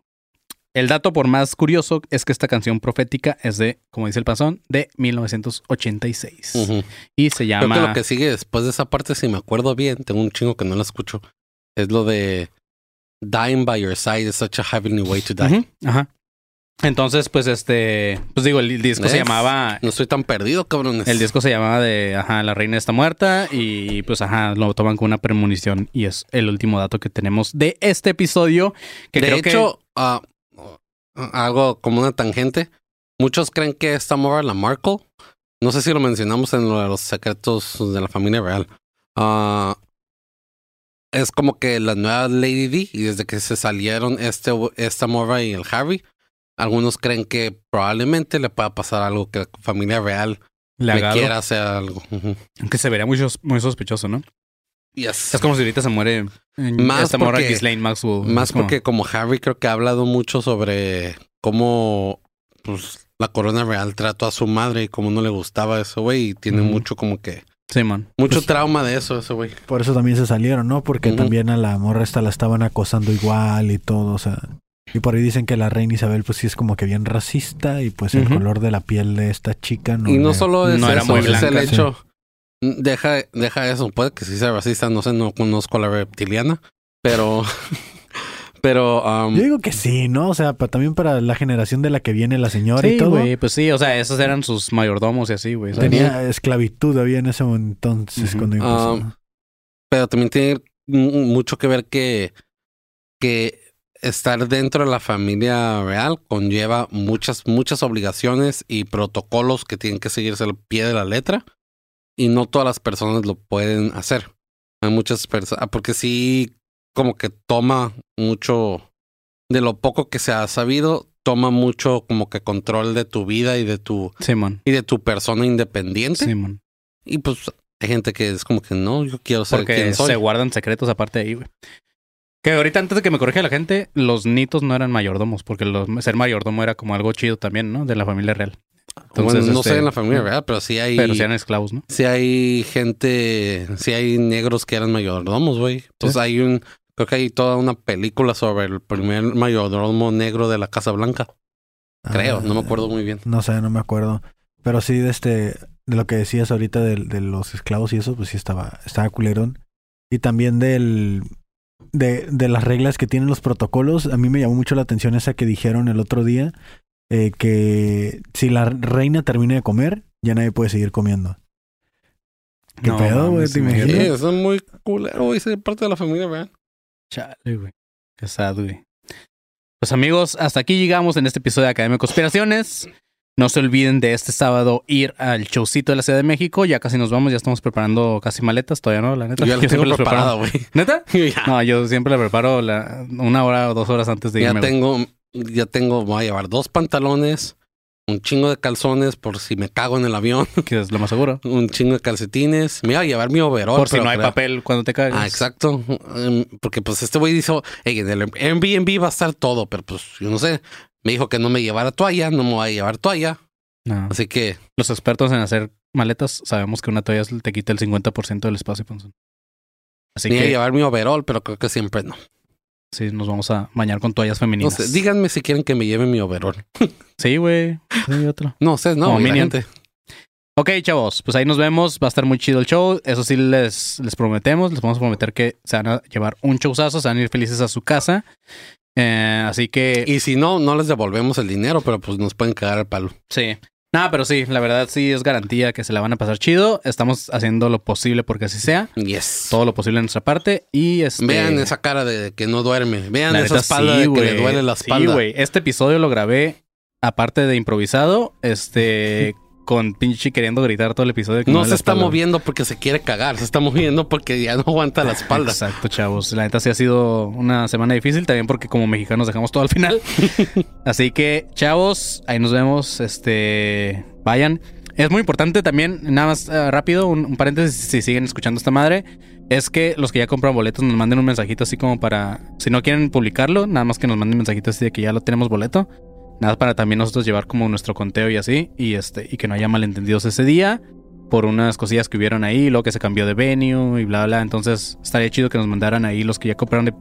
El dato por más curioso es que esta canción profética es de, como dice el pasón, de 1986. Ujú. Y se Creo que llama... lo que sigue después de esa parte, si me acuerdo bien, tengo un chingo que no la escucho. Es lo de Dying by your side is such a heavenly way to die. Ajá. Entonces, pues este, pues digo, el disco se llamaba, No estoy tan perdido, cabrones. el disco se llamaba de, ajá, la reina está muerta y pues ajá, lo toman con una premonición y es el último dato que tenemos de este episodio que de creo hecho, ah, algo como una tangente. Muchos creen que esta morra, la Markle, no sé si lo mencionamos en lo de los secretos de la familia real. Ah, es como que la nueva Lady D, y desde que se salieron este, esta morra y el Harry, algunos creen que probablemente le pueda pasar algo que la familia real le quiera hacer algo. Aunque se vería muy, muy sospechoso, ¿no? Yes. Es como si ahorita se muere Más esta morra porque- Ghislaine Maxwell. Más Es como- porque como Harry creo que ha hablado mucho sobre cómo pues, la corona real trató a su madre y cómo no le gustaba eso, güey. Y tiene mucho como que... Simón. Mucho Pues- trauma de eso, ese güey. Por eso también se salieron, ¿no? Porque también a la morra esta la estaban acosando igual y todo, o sea. Y por ahí dicen que la reina Isabel, pues sí es como que bien racista y pues el color de la piel de esta chica no. y no le- solo es no era eso, muy es blanca, el sí. Deja, deja eso, puede que sí sea racista, no sé, no conozco a la reptiliana, pero... pero... um, Yo digo que sí, ¿no? O sea, pa- también para la generación de la que viene la señora y Sí, todo. güey, pues sí, o sea, esos eran sus mayordomos y así, güey. ¿sabes? Tenía esclavitud había en ese entonces cuando empezó. Ah, pero también tiene mu- mucho que ver que, que estar dentro de la familia real conlleva muchas, muchas obligaciones y protocolos que tienen que seguirse al pie de la letra y no todas las personas lo pueden hacer. Hay muchas personas, porque sí, como que toma mucho, de lo poco que se ha sabido, toma mucho como que control de tu vida y de tu, Simón. y de tu persona independiente. Simón. Y pues hay gente que es como que no, yo quiero ser Porque quien soy. se guardan secretos aparte de ahí, güey. Que ahorita, antes de que me corrija la gente, los nitos no eran mayordomos, porque los- ser mayordomo era como algo chido también, ¿no? De la familia real. Entonces, bueno, no este, sé en la familia real, pero sí hay, Pero si eran esclavos, ¿no? sí hay gente, sí hay negros que eran mayordomos, güey. Pues Sí. hay un, creo que hay toda una película sobre el primer mayordomo negro de la Casa Blanca. Creo, no me acuerdo muy bien. No sé, no me acuerdo. Pero sí, de este, de lo que decías ahorita de, de los esclavos y eso, pues sí estaba, estaba culerón. Y también del, de, de las reglas que tienen los protocolos, a mí me llamó mucho la atención esa que dijeron el otro día, eh, que si la reina termina de comer, ya nadie puede seguir comiendo. ¿Qué No pedo, güey? ¿Te Sí, imaginas? eso es muy culero, güey, ser parte de la familia real. Chale, güey. Qué sad, güey. Pues amigos, hasta aquí llegamos en este episodio de Academia de Conspiraciones. No se olviden de este sábado ir al showcito de la Ciudad de México. Ya casi nos vamos, ya estamos preparando casi maletas, todavía no, la neta. Yo ya la siempre preparada, güey. ¿Neta? Ya. No, yo siempre la preparo la- una hora o dos horas antes de ya irme. güey. tengo, ya tengo, voy a llevar dos pantalones, un chingo de calzones por si me cago en el avión, Que es lo más seguro. un chingo de calcetines. Me iba a llevar mi overall. Por si no hay creo- papel cuando te caigas. Ah, exacto. Em, Porque pues este güey dijo, hey, en el Airbnb va a estar todo, pero pues yo no sé. Me dijo que no me llevara toalla, no me voy a llevar toalla. No. Así que Los expertos en hacer maletas sabemos que una toalla te quita el 50% del espacio, Ponzón. Así me iba a que llevar mi overall, pero creo que siempre no. Sí, nos vamos a bañar con toallas No femeninas. sé, díganme si quieren que me lleve mi overall. Sí, güey. Sí, otro. No sé, no, gente. Ok, chavos, pues ahí nos vemos. Va a estar muy chido el show. Eso sí, les, les prometemos. Les vamos a prometer que se van a llevar un showzazo, se van a ir felices a su casa. Eh, así que, Y si no, no les devolvemos el dinero, pero pues nos pueden cagar el palo. sí. Nada, pero sí, la verdad sí es garantía que se la van a pasar chido. Estamos haciendo lo posible porque así sea. Yes. Todo lo posible en nuestra parte. Y este. Vean esa cara de que no duerme. Vean la esa neta, espalda sí, de que le duele la espalda. Sí, güey. Este episodio lo grabé, aparte de improvisado, este. con pinche queriendo gritar todo el episodio. que No me se está moviendo porque se quiere cagar, se está moviendo porque ya no aguanta la espalda. Exacto, chavos. La neta sí ha sido una semana difícil también porque como mexicanos dejamos todo al final. Así que, chavos, ahí nos vemos. Este, vayan. Es muy importante también, nada más eh, rápido, un, un paréntesis si siguen escuchando esta madre, es que los que ya compran boletos nos manden un mensajito así como para, si no quieren publicarlo, nada más que nos manden un mensajito así de que ya lo tenemos boleto. Nada para también nosotros llevar como nuestro conteo y así, y este, y que no haya malentendidos ese día por unas cosillas que hubieron ahí, luego que se cambió de venue y bla bla. Entonces estaría chido que nos mandaran ahí los que ya compraron de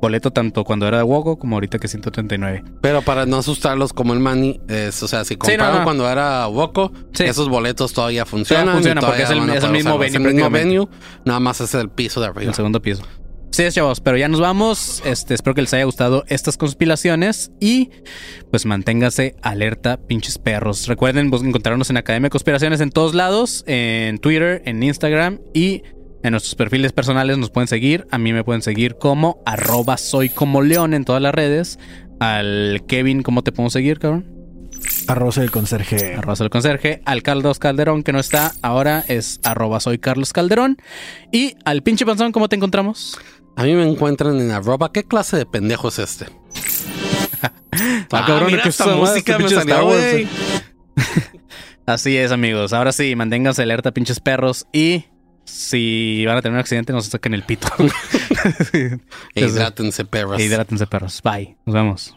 boleto tanto cuando era de Wogo como ahorita que 139. Pero para no asustarlos como el Manny, es, o sea, si compraron no. cuando era Woco, Sí. esos boletos todavía funcionan. Todavía funcionan y porque es el- es mismo venue el mismo venue, nada más es el piso de arriba. El segundo piso. Sí, chavos, pero ya nos vamos. Este, espero que les haya gustado estas conspiraciones y pues manténgase alerta, pinches perros. Recuerden pues, encontrarnos en Academia de Conspiraciones en todos lados, en Twitter, en Instagram y en nuestros perfiles personales nos pueden seguir. A mí me pueden seguir como arroba soy como león en todas las redes. Al Kevin, ¿cómo te podemos seguir, cabrón? Arroz el conserje. soy el conserje, al Carlos Calderón, que no está ahora, es arroba soy Carlos Calderón. Y al pinche panzón, ¿cómo te encontramos? A mí me encuentran en arroba. ¿Qué clase de pendejo es este? Ah, cabrón, mira, ¿qué esta música Este me salió. Así es, amigos. Ahora sí, manténganse alerta, pinches perros. Y si van a tener un accidente, no se saquen el pito. E hidrátense, perros. Hidrátense, perros. Bye. Nos vemos.